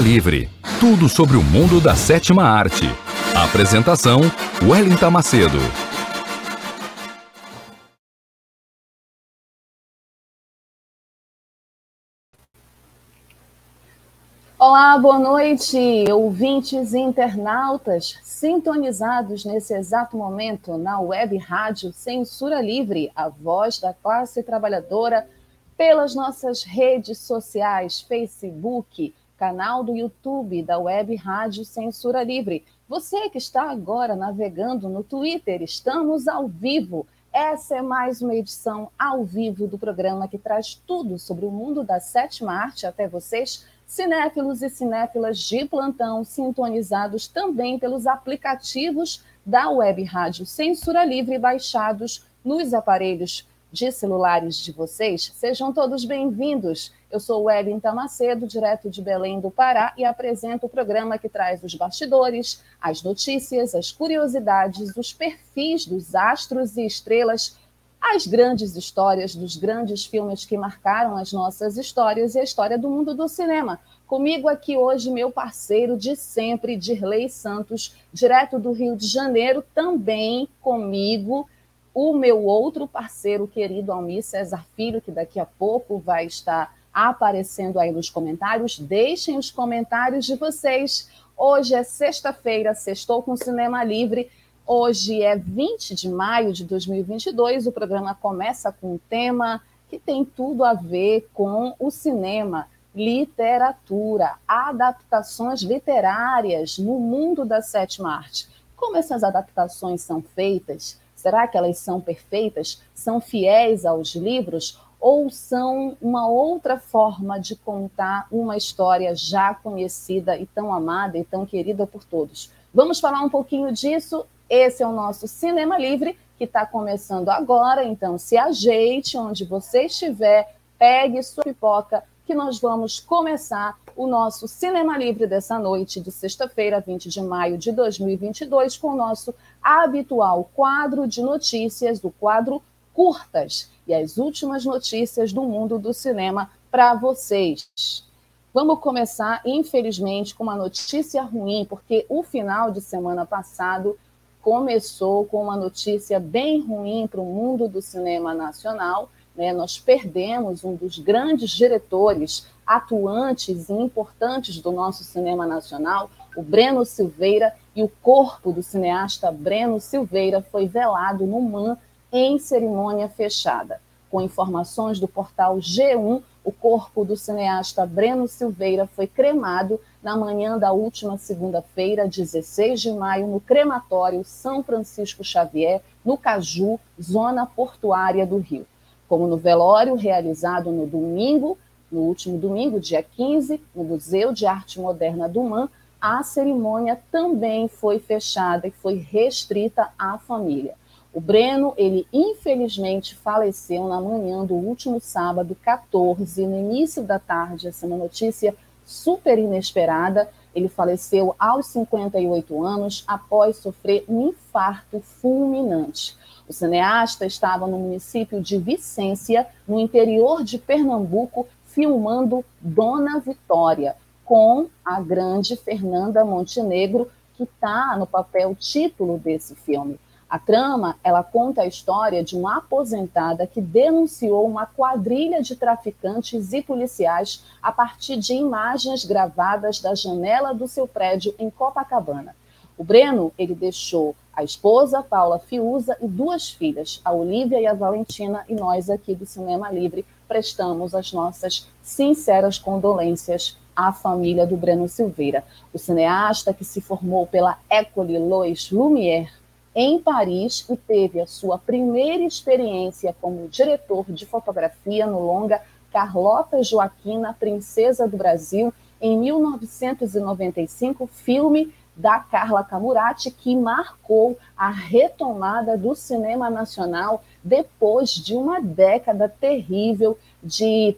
Livre. Tudo sobre o mundo da sétima arte. Apresentação: Wellington Macedo. Olá, boa noite, ouvintes e internautas sintonizados nesse exato momento na web rádio Censura Livre, a voz da classe trabalhadora, pelas nossas redes sociais, Facebook, canal do YouTube da Web Rádio Censura Livre. Você que está agora navegando no Twitter, estamos ao vivo. Essa é mais uma edição ao vivo do programa que traz tudo sobre o mundo da sétima arte até vocês, cinéfilos e cinéfilas de plantão, sintonizados também pelos aplicativos da Web Rádio Censura Livre baixados nos aparelhos de celulares de vocês. Sejam todos bem-vindos. Eu sou Wellington Macedo, direto de Belém do Pará, e apresento o programa que traz os bastidores, as notícias, as curiosidades, os perfis dos astros e estrelas, as grandes histórias dos grandes filmes que marcaram as nossas histórias e a história do mundo do cinema. Comigo aqui hoje, meu parceiro de sempre, Dirley Santos, direto do Rio de Janeiro, também comigo o meu outro parceiro querido, Almir César Filho, que daqui a pouco vai estar aparecendo aí nos comentários. Deixem os comentários de vocês. Hoje é sexta-feira, sextou com Cinema Livre. Hoje é 20 de maio de 2022. O programa começa com um tema que tem tudo a ver com o cinema, literatura, adaptações literárias no mundo da sétima arte. Como essas adaptações são feitas? Será que elas são perfeitas? São fiéis aos livros? Ou são uma outra forma de contar uma história já conhecida e tão amada e tão querida por todos? Vamos falar um pouquinho disso. Esse é o nosso Cinema Livre, que está começando agora. Então, se ajeite onde você estiver, pegue sua pipoca, que nós vamos começar o nosso Cinema Livre dessa noite de sexta-feira, 20 de maio de 2022, com o nosso habitual quadro de notícias, do quadro Curtas, e as últimas notícias do mundo do cinema para vocês. Vamos começar, infelizmente, com uma notícia ruim, porque o final de semana passado começou com uma notícia bem ruim para o mundo do cinema nacional. Né? Nós perdemos um dos grandes diretores atuantes e importantes do nosso cinema nacional, o Breno Silveira, e o corpo do cineasta Breno Silveira foi velado no MAN em cerimônia fechada. Com informações do portal G1, o corpo do cineasta Breno Silveira foi cremado na manhã da última segunda-feira, 16 de maio, no crematório São Francisco Xavier, no Caju, zona portuária do Rio. Como no velório realizado no domingo, no último domingo, dia 15, no Museu de Arte Moderna do MAN, a cerimônia também foi fechada e foi restrita à família. O Breno, ele infelizmente faleceu na manhã do último sábado, 14, no início da tarde. Essa é uma notícia super inesperada. Ele faleceu aos 58 anos após sofrer um infarto fulminante. O cineasta estava no município de Vicência, no interior de Pernambuco, filmando Dona Vitória, com a grande Fernanda Montenegro, que está no papel título desse filme. A trama, ela conta a história de uma aposentada que denunciou uma quadrilha de traficantes e policiais a partir de imagens gravadas da janela do seu prédio em Copacabana. O Breno, ele deixou a esposa, Paula Fiuza, e duas filhas, a Olivia e a Valentina, e nós aqui do Cinema Livre prestamos as nossas sinceras condolências à família do Breno Silveira. O cineasta que se formou pela École Lois Lumière em Paris e teve a sua primeira experiência como diretor de fotografia no longa Carlota Joaquina, Princesa do Brasil, em 1995, filme da Carla Camurati, que marcou a retomada do cinema nacional depois de uma década terrível de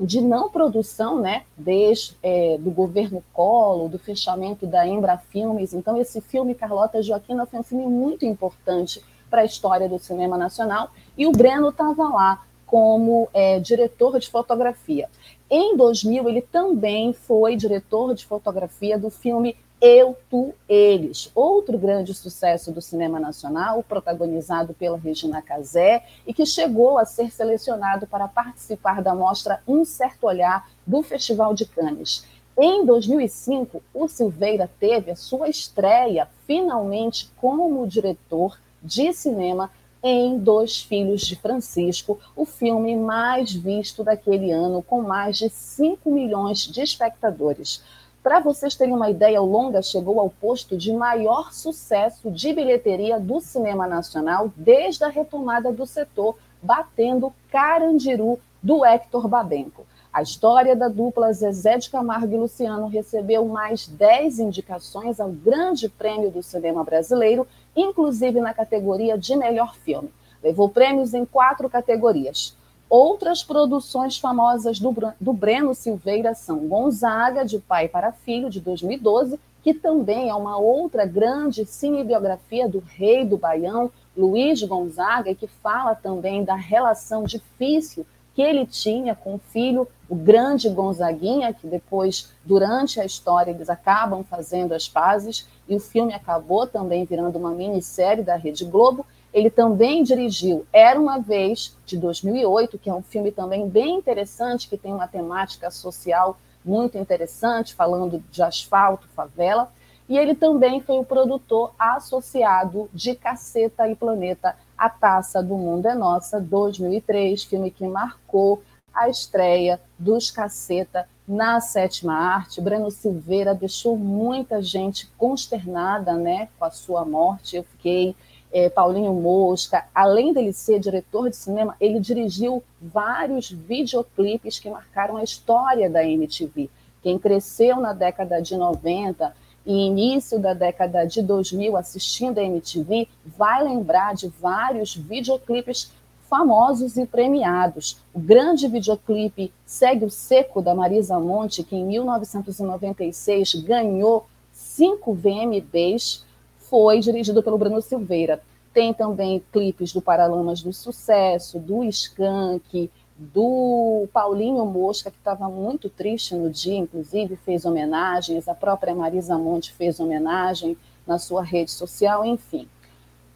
de não produção, né, desde é, do governo Collor, do fechamento da Embra Filmes. Então, esse filme Carlota Joaquina foi um filme muito importante para a história do cinema nacional e o Breno estava lá como é, diretor de fotografia. Em 2000, ele também foi diretor de fotografia do filme eu, Tu, Eles, outro grande sucesso do cinema nacional, protagonizado pela Regina Casé e que chegou a ser selecionado para participar da mostra Um Certo Olhar do Festival de Cannes. Em 2005, o Silveira teve a sua estreia, finalmente, como diretor de cinema em Dois Filhos de Francisco, o filme mais visto daquele ano, com mais de 5 milhões de espectadores. Para vocês terem uma ideia, o longa chegou ao posto de maior sucesso de bilheteria do cinema nacional desde a retomada do setor, batendo Carandiru do Hector Babenco. A história da dupla Zezé de Camargo e Luciano recebeu mais 10 indicações ao Grande Prêmio do Cinema Brasileiro, inclusive na categoria de melhor filme. Levou prêmios em quatro categorias: Outras produções famosas do, do Breno Silveira são Gonzaga, de Pai para Filho, de 2012, que também é uma outra grande cinebiografia do rei do Baião, Luiz Gonzaga, e que fala também da relação difícil que ele tinha com o filho, o grande Gonzaguinha, que depois, durante a história, eles acabam fazendo as pazes, e o filme acabou também virando uma minissérie da Rede Globo, ele também dirigiu Era uma Vez, de 2008, que é um filme também bem interessante, que tem uma temática social muito interessante, falando de asfalto, favela. E ele também foi o produtor associado de Caceta e Planeta, A Taça do Mundo é Nossa, 2003, filme que marcou a estreia dos Caceta na sétima arte. Breno Silveira deixou muita gente consternada né, com a sua morte. Eu fiquei é, Paulinho Mosca, além dele ser diretor de cinema, ele dirigiu vários videoclipes que marcaram a história da MTV. Quem cresceu na década de 90 e início da década de 2000 assistindo a MTV vai lembrar de vários videoclipes famosos e premiados. O grande videoclipe Segue o Seco, da Marisa Monte, que em 1996 ganhou cinco VMBs, foi dirigido pelo Bruno Silveira. Tem também clipes do Paralamas do Sucesso, do Skank, do Paulinho Mosca, que estava muito triste no dia, inclusive fez homenagens, a própria Marisa Monte fez homenagem na sua rede social, enfim.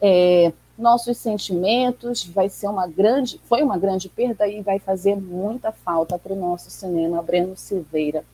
É, nossos sentimentos vai ser uma grande, foi uma grande perda e vai fazer muita falta para o nosso cinema, Breno Silveira.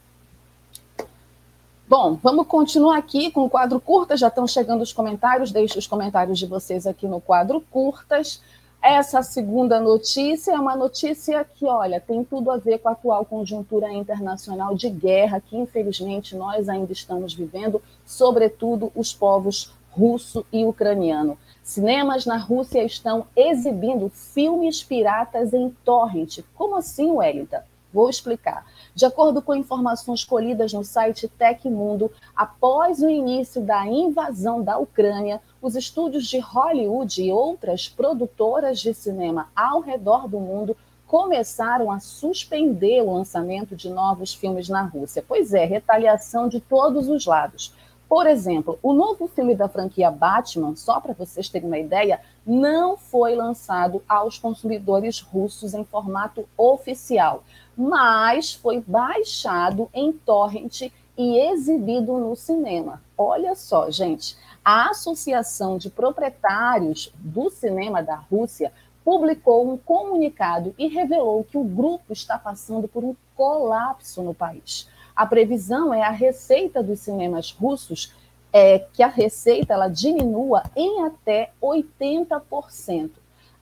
Bom, vamos continuar aqui com o quadro curtas. Já estão chegando os comentários. Deixe os comentários de vocês aqui no quadro curtas. Essa segunda notícia é uma notícia que, olha, tem tudo a ver com a atual conjuntura internacional de guerra que, infelizmente, nós ainda estamos vivendo, sobretudo os povos russo e ucraniano. Cinemas na Rússia estão exibindo filmes piratas em torrent. Como assim, Wellington? Vou explicar. De acordo com informações colhidas no site Tecmundo, após o início da invasão da Ucrânia, os estúdios de Hollywood e outras produtoras de cinema ao redor do mundo começaram a suspender o lançamento de novos filmes na Rússia. Pois é, retaliação de todos os lados. Por exemplo, o novo filme da franquia Batman, só para vocês terem uma ideia, não foi lançado aos consumidores russos em formato oficial mas foi baixado em torrent e exibido no cinema. olha só, gente, a Associação de Proprietários do Cinema da Rússia publicou um comunicado e revelou que o grupo está passando por um colapso no país. A previsão é a receita dos cinemas russos é que a receita ela diminua em até 80%.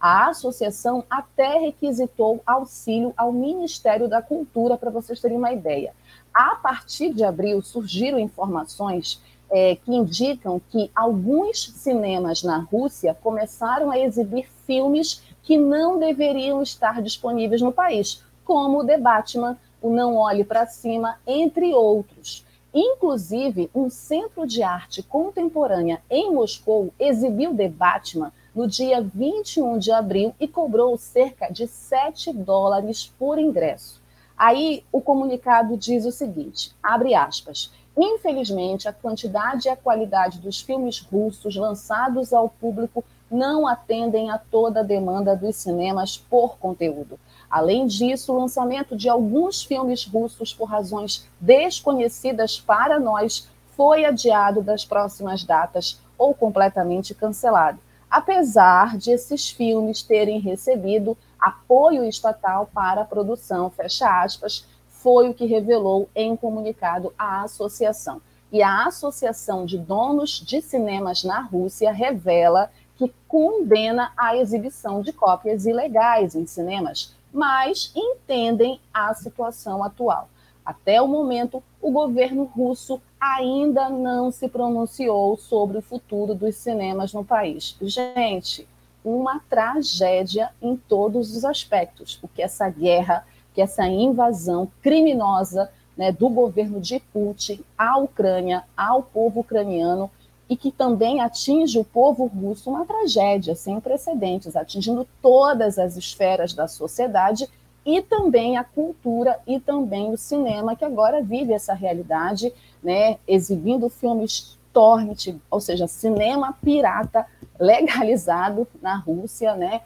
A associação até requisitou auxílio ao Ministério da Cultura, para vocês terem uma ideia. A partir de abril, surgiram informações é, que indicam que alguns cinemas na Rússia começaram a exibir filmes que não deveriam estar disponíveis no país, como o The Batman, o Não Olhe para Cima, entre outros. Inclusive, um centro de arte contemporânea em Moscou exibiu The Batman no dia 21 de abril e cobrou cerca de 7 dólares por ingresso. Aí o comunicado diz o seguinte: abre aspas. Infelizmente, a quantidade e a qualidade dos filmes russos lançados ao público não atendem a toda a demanda dos cinemas por conteúdo. Além disso, o lançamento de alguns filmes russos por razões desconhecidas para nós foi adiado das próximas datas ou completamente cancelado, apesar de esses filmes terem recebido apoio estatal para a produção, fecha aspas, foi o que revelou em comunicado a associação. E a Associação de Donos de Cinemas na Rússia revela que condena a exibição de cópias ilegais em cinemas, mas entendem a situação atual. Até o momento, o governo russo ainda não se pronunciou sobre o futuro dos cinemas no país. Gente, uma tragédia em todos os aspectos, porque essa guerra que essa invasão criminosa né, do governo de Putin à Ucrânia, ao povo ucraniano, e que também atinge o povo russo, uma tragédia sem precedentes, atingindo todas as esferas da sociedade e também a cultura e também o cinema, que agora vive essa realidade, né, exibindo filmes torrent, ou seja, cinema pirata legalizado na Rússia, né,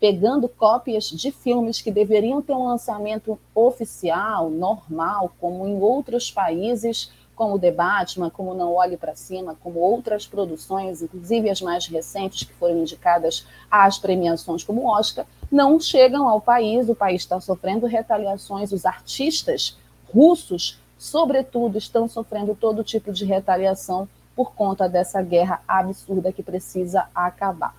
pegando cópias de filmes que deveriam ter um lançamento oficial, normal, como em outros países, como The Batman, como Não Olhe para Cima, como outras produções, inclusive as mais recentes que foram indicadas às premiações como Oscar, não chegam ao país. O país está sofrendo retaliações, os artistas russos, sobretudo, estão sofrendo todo tipo de retaliação por conta dessa guerra absurda que precisa acabar.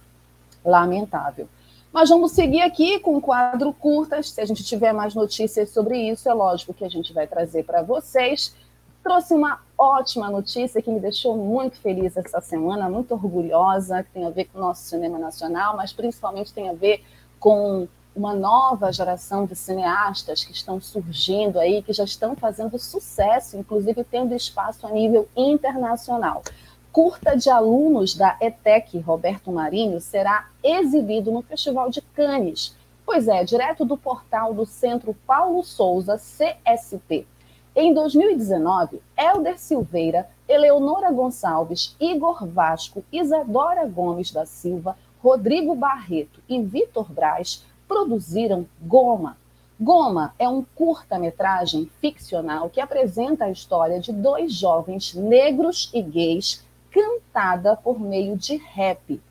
Lamentável. Mas vamos seguir aqui com o quadro curtas. Se a gente tiver mais notícias sobre isso, é lógico que a gente vai trazer para vocês. Trouxe uma ótima notícia que me deixou muito feliz essa semana, muito orgulhosa, que tem a ver com o nosso cinema nacional, mas principalmente tem a ver com uma nova geração de cineastas que estão surgindo aí, que já estão fazendo sucesso, inclusive tendo espaço a nível internacional curta de alunos da ETEC Roberto Marinho será exibido no Festival de Cannes. Pois é, direto do portal do Centro Paulo Souza, CST. Em 2019, Helder Silveira, Eleonora Gonçalves, Igor Vasco, Isadora Gomes da Silva, Rodrigo Barreto e Vitor Braz produziram Goma. Goma é um curta-metragem ficcional que apresenta a história de dois jovens negros e gays cantada por meio de rap.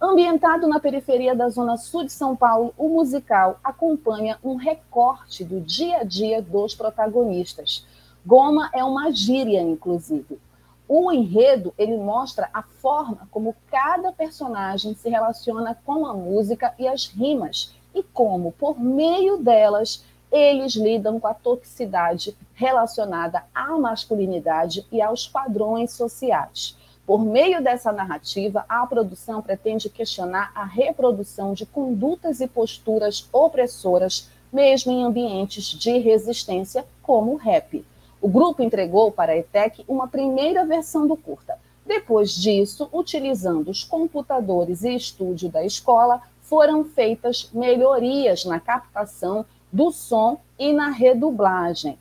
Ambientado na periferia da zona sul de São Paulo, o musical acompanha um recorte do dia a dia dos protagonistas. Goma é uma gíria, inclusive. O enredo ele mostra a forma como cada personagem se relaciona com a música e as rimas e como, por meio delas, eles lidam com a toxicidade relacionada à masculinidade e aos padrões sociais. Por meio dessa narrativa, a produção pretende questionar a reprodução de condutas e posturas opressoras, mesmo em ambientes de resistência, como o rap. O grupo entregou para a ETEC uma primeira versão do curta. Depois disso, utilizando os computadores e estúdio da escola, foram feitas melhorias na captação do som e na redublagem.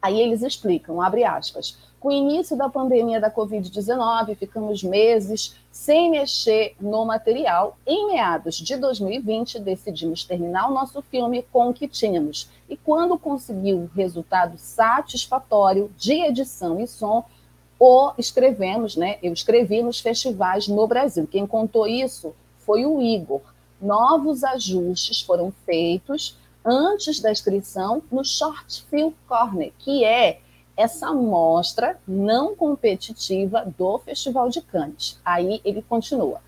Aí eles explicam, abre aspas, com o início da pandemia da Covid-19, ficamos meses sem mexer no material. Em meados de 2020, decidimos terminar o nosso filme com o que tínhamos. E quando conseguiu o resultado satisfatório de edição e som, ou escrevemos, né? Eu escrevi nos festivais no Brasil. Quem contou isso foi o Igor. Novos ajustes foram feitos antes da inscrição no Short Film Corner, que é essa mostra não competitiva do Festival de Cannes. Aí ele continua.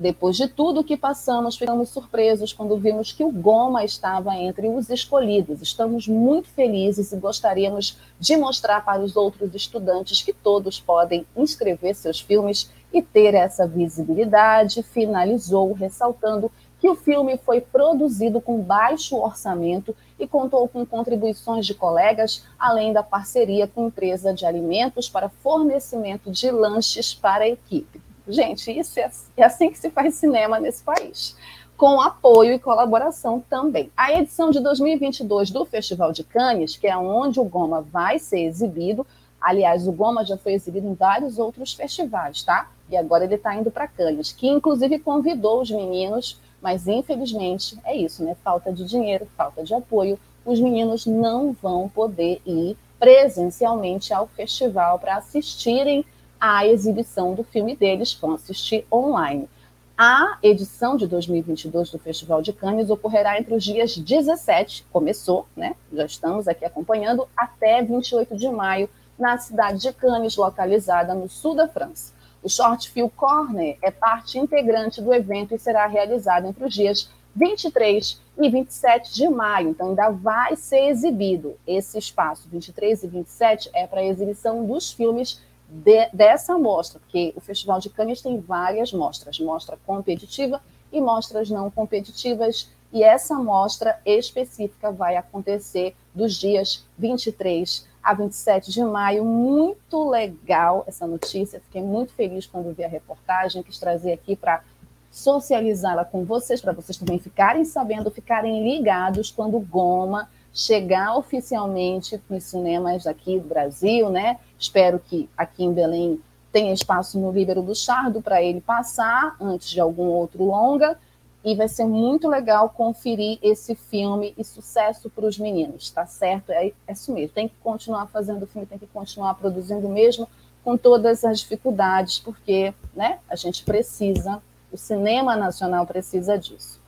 Depois de tudo o que passamos, ficamos surpresos quando vimos que o Goma estava entre os escolhidos. Estamos muito felizes e gostaríamos de mostrar para os outros estudantes que todos podem inscrever seus filmes e ter essa visibilidade. Finalizou ressaltando que o filme foi produzido com baixo orçamento e contou com contribuições de colegas, além da parceria com empresa de alimentos para fornecimento de lanches para a equipe. Gente, isso é, é assim que se faz cinema nesse país com apoio e colaboração também. A edição de 2022 do Festival de Cannes, que é onde o Goma vai ser exibido, aliás, o Goma já foi exibido em vários outros festivais, tá? E agora ele está indo para Cannes, que inclusive convidou os meninos, mas infelizmente é isso, né? Falta de dinheiro, falta de apoio, os meninos não vão poder ir presencialmente ao festival para assistirem a exibição do filme deles, vão assistir online. A edição de 2022 do Festival de Cannes ocorrerá entre os dias 17, começou, né? Já estamos aqui acompanhando, até 28 de maio, na cidade de Cannes, localizada no sul da França. O Short Film Corner é parte integrante do evento e será realizado entre os dias 23 e 27 de maio, então ainda vai ser exibido. Esse espaço, 23 e 27, é para a exibição dos filmes de, dessa mostra, porque o Festival de Cannes tem várias mostras, mostra competitiva e mostras não competitivas, e essa mostra específica vai acontecer dos dias 23 a 27 de maio. Muito legal essa notícia, fiquei muito feliz quando vi a reportagem, quis trazer aqui para socializá-la com vocês, para vocês também ficarem sabendo, ficarem ligados quando Goma chegar oficialmente nos cinemas aqui do Brasil, né? Espero que aqui em Belém tenha espaço no Líbero do Chardo para ele passar antes de algum outro longa. E vai ser muito legal conferir esse filme e sucesso para os meninos, tá certo? É, é isso mesmo. Tem que continuar fazendo o filme, tem que continuar produzindo mesmo com todas as dificuldades, porque né, a gente precisa, o cinema nacional precisa disso.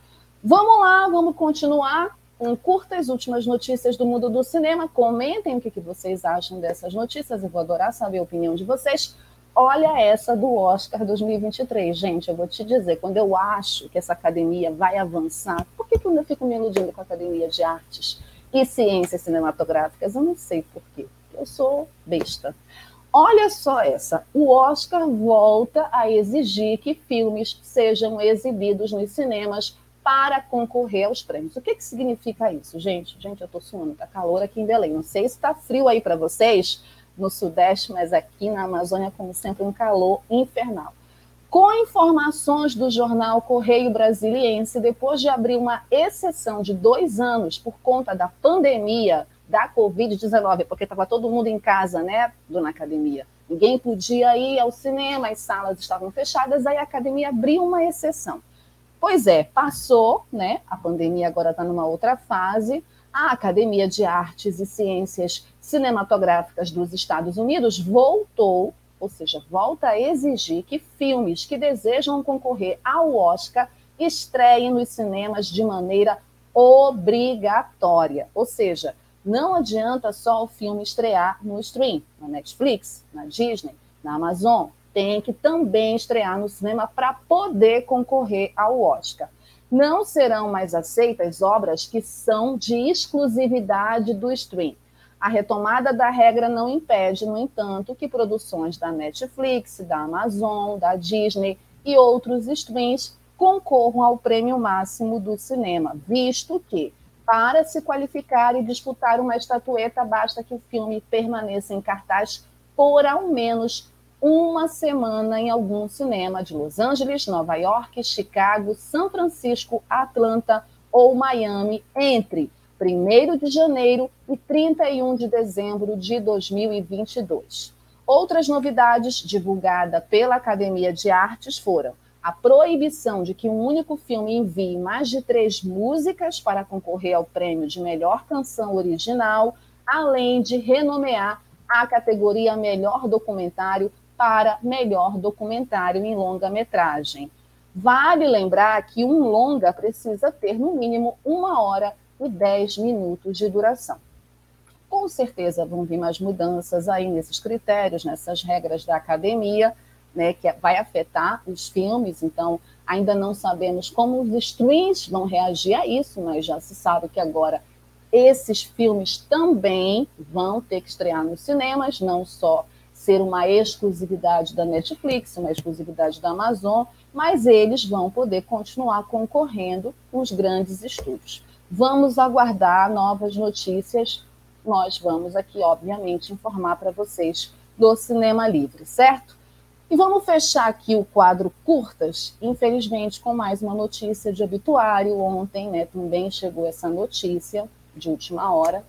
Vamos lá, vamos continuar com curtas últimas notícias do mundo do cinema. Comentem o que, vocês acham dessas notícias. Eu vou adorar saber a opinião de vocês. Olha essa do Oscar 2023. Gente, eu vou te dizer, quando eu acho que essa academia vai avançar, por que, que eu ainda fico me iludindo com a Academia de Artes e Ciências Cinematográficas? Eu não sei por quê. Eu sou besta. Olha só essa. O Oscar volta a exigir que filmes sejam exibidos nos cinemas para concorrer aos prêmios. O que, que significa isso, gente? Gente, eu estou suando, tá calor aqui em Belém. Não sei se está frio aí para vocês no Sudeste, mas aqui na Amazônia, como sempre, um calor infernal. Com informações do jornal Correio Brasiliense, depois de abrir uma exceção de dois anos por conta da pandemia da Covid-19, porque estava todo mundo em casa, né, dona academia. Ninguém podia ir ao cinema, as salas estavam fechadas, aí a academia abriu uma exceção. Pois é, passou, né? A pandemia agora está numa outra fase. A Academia de Artes e Ciências Cinematográficas dos Estados Unidos voltou, ou seja, volta a exigir que filmes que desejam concorrer ao Oscar estreiem nos cinemas de maneira obrigatória. Ou seja, não adianta só o filme estrear no stream, na Netflix, na Disney, na Amazon, tem que também estrear no cinema para poder concorrer ao Oscar. Não serão mais aceitas obras que são de exclusividade do stream. A retomada da regra não impede, no entanto, que produções da Netflix, da Amazon, da Disney e outros streams concorram ao prêmio máximo do cinema, visto que, para se qualificar e disputar uma estatueta, basta que o filme permaneça em cartaz por ao menos uma semana em algum cinema de Los Angeles, Nova York, Chicago, São Francisco, Atlanta ou Miami entre 1 de janeiro e 31 de dezembro de 2022. Outras novidades divulgadas pela Academia de Artes foram a proibição de que um único filme envie mais de três músicas para concorrer ao prêmio de melhor canção original, além de renomear a categoria Melhor Documentário para Melhor Documentário em Longa-Metragem. Vale lembrar que um longa precisa ter, no mínimo, uma hora e dez minutos de duração. Com certeza vão vir mais mudanças aí nesses critérios, nessas regras da academia, né, que vai afetar os filmes, então ainda não sabemos como os streams vão reagir a isso, mas já se sabe que agora esses filmes também vão ter que estrear nos cinemas, não só ser uma exclusividade da Netflix, uma exclusividade da Amazon, mas eles vão poder continuar concorrendo com os grandes estúdios. Vamos aguardar novas notícias. Nós vamos aqui, obviamente, informar para vocês do Cinema Livre, certo? E vamos fechar aqui o quadro curtas, infelizmente, com mais uma notícia de obituário. Ontem, né, também chegou essa notícia de última hora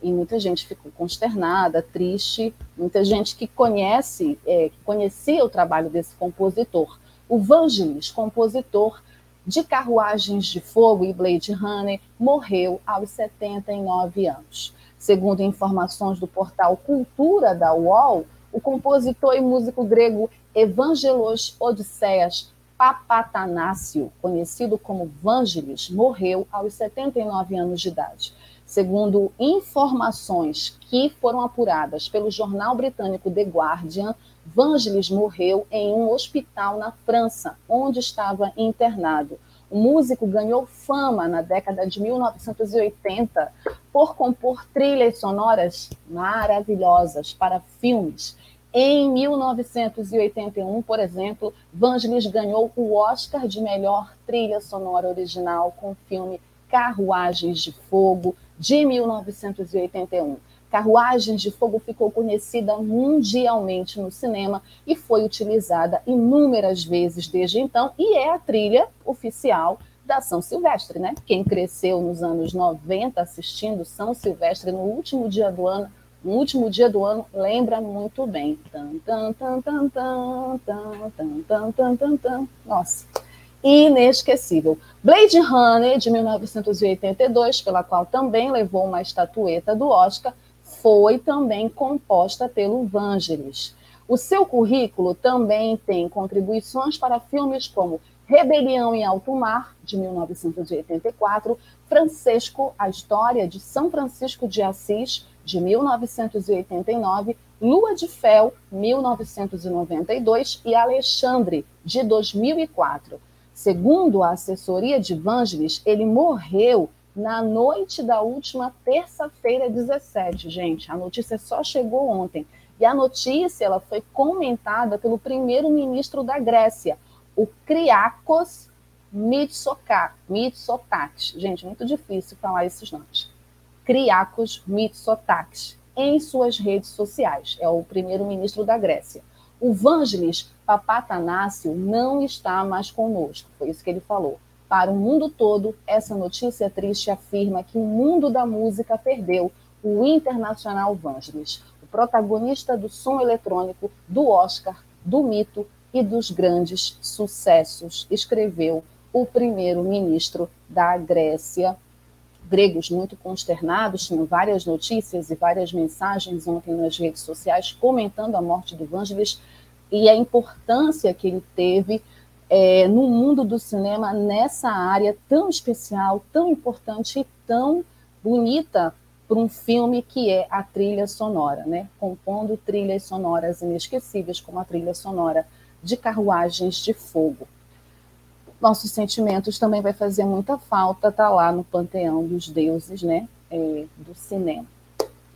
e muita gente ficou consternada, triste. Muita gente que conhece, é, que conhecia o trabalho desse compositor, o Vangelis, compositor de Carruagens de Fogo e Blade Runner, morreu aos 79 anos. Segundo informações do portal Cultura da UOL, o compositor e músico grego Evangelos Odisseias Papatanácio, conhecido como Vangelis, morreu aos 79 anos de idade. Segundo informações que foram apuradas pelo jornal britânico The Guardian, Vangelis morreu em um hospital na França, onde estava internado. O músico ganhou fama na década de 1980 por compor trilhas sonoras maravilhosas para filmes. Em 1981, por exemplo, Vangelis ganhou o Oscar de melhor trilha sonora original com o filme Carruagens de Fogo, de 1981. Carruagens de Fogo ficou conhecida mundialmente no cinema e foi utilizada inúmeras vezes desde então e é a trilha oficial da São Silvestre, né? Quem cresceu nos anos 90 assistindo São Silvestre no último dia do ano, no último dia do ano, lembra muito bem. Nossa, inesquecível. Blade Runner, de 1982, pela qual também levou uma estatueta do Oscar, foi também composta pelo Vangelis. O seu currículo também tem contribuições para filmes como Rebelião em Alto Mar, de 1984, Francesco, a História de São Francisco de Assis, de 1989, Lua de Fel, 1992 e Alexandre, de 2004. Segundo a assessoria de Vangelis, ele morreu na noite da última terça-feira 17, gente. A notícia só chegou ontem. E a notícia ela foi comentada pelo primeiro-ministro da Grécia, o Kriakos Mitsotakis. Gente, muito difícil falar esses nomes. Kriakos Mitsotakis, em suas redes sociais. É o primeiro-ministro da Grécia. O Vangelis Papatanácio não está mais conosco, foi isso que ele falou. Para o mundo todo, essa notícia triste afirma que o mundo da música perdeu o internacional Vangelis, o protagonista do som eletrônico, do Oscar, do mito e dos grandes sucessos, escreveu o primeiro-ministro da Grécia. Gregos muito consternados, tinham várias notícias e várias mensagens ontem nas redes sociais comentando a morte do Vangelis e a importância que ele teve é, no mundo do cinema nessa área tão especial, tão importante e tão bonita para um filme que é a trilha sonora, né? Compondo trilhas sonoras inesquecíveis, como a trilha sonora de Carruagens de Fogo. Nossos sentimentos também vai fazer muita falta tá lá no panteão dos deuses, né? É, do cinema.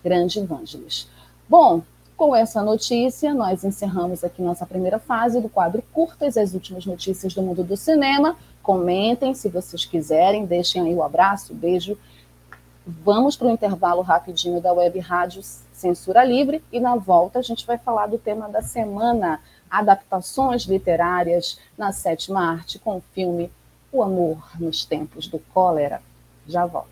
Grande Evangelis. Bom, com essa notícia, nós encerramos aqui nossa primeira fase do quadro Curtas, as últimas notícias do mundo do cinema. Comentem se vocês quiserem, deixem aí o abraço, o beijo. Vamos para o intervalo rapidinho da Web Rádio Censura Livre e na volta a gente vai falar do tema da semana, adaptações literárias na sétima arte com o filme O Amor nos Tempos do Cólera. Já volto.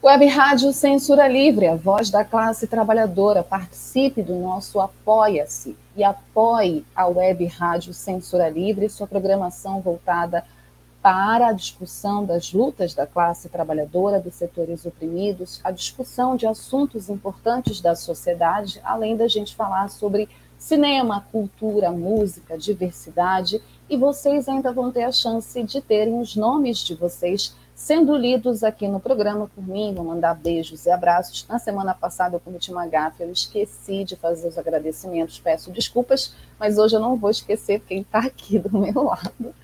Web Rádio Censura Livre, a voz da classe trabalhadora. Participe do nosso Apoia-se e apoie a Web Rádio Censura Livre, sua programação voltada para a discussão das lutas da classe trabalhadora, dos setores oprimidos, a discussão de assuntos importantes da sociedade, além da gente falar sobre cinema, cultura, música, diversidade, e vocês ainda vão ter a chance de terem os nomes de vocês sendo lidos aqui no programa por mim. Vou mandar beijos e abraços. Na semana passada eu cometi uma gafe, eu esqueci de fazer os agradecimentos, peço desculpas, mas hoje eu não vou esquecer ele está aqui do meu lado.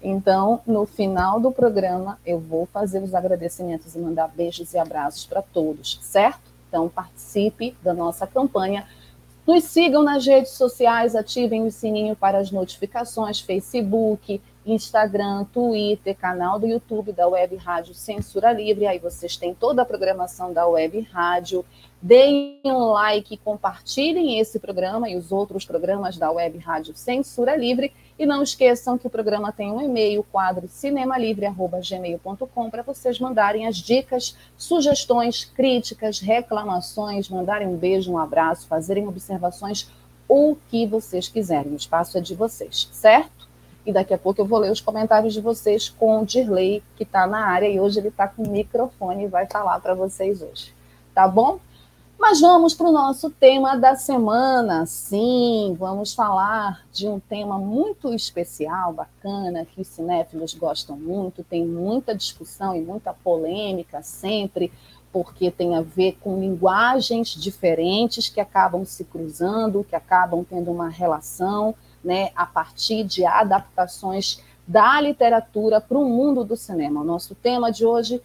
Então, no final do programa, eu vou fazer os agradecimentos e mandar beijos e abraços para todos, certo? Então, participe da nossa campanha. Nos sigam nas redes sociais, ativem o sininho para as notificações, Facebook, Instagram, Twitter, canal do YouTube da Web Rádio Censura Livre. Aí vocês têm toda a programação da Web Rádio. Deem um like, compartilhem esse programa e os outros programas da Web Rádio Censura Livre. E não esqueçam que o programa tem um e-mail, quadro cinemalivre.gmail.com, para vocês mandarem as dicas, sugestões, críticas, reclamações, mandarem um beijo, um abraço, fazerem observações, o que vocês quiserem. O espaço é de vocês, certo? E daqui a pouco eu vou ler os comentários de vocês com o Dirley, que está na área, e hoje ele está com o microfone e vai falar para vocês hoje. Tá bom? Mas vamos para o nosso tema da semana. Sim, vamos falar de um tema muito especial, bacana, que os cinéfilos gostam muito, tem muita discussão e muita polêmica sempre, porque tem a ver com linguagens diferentes que acabam se cruzando, que acabam tendo uma relação né, a partir de adaptações da literatura para o mundo do cinema. O nosso tema de hoje é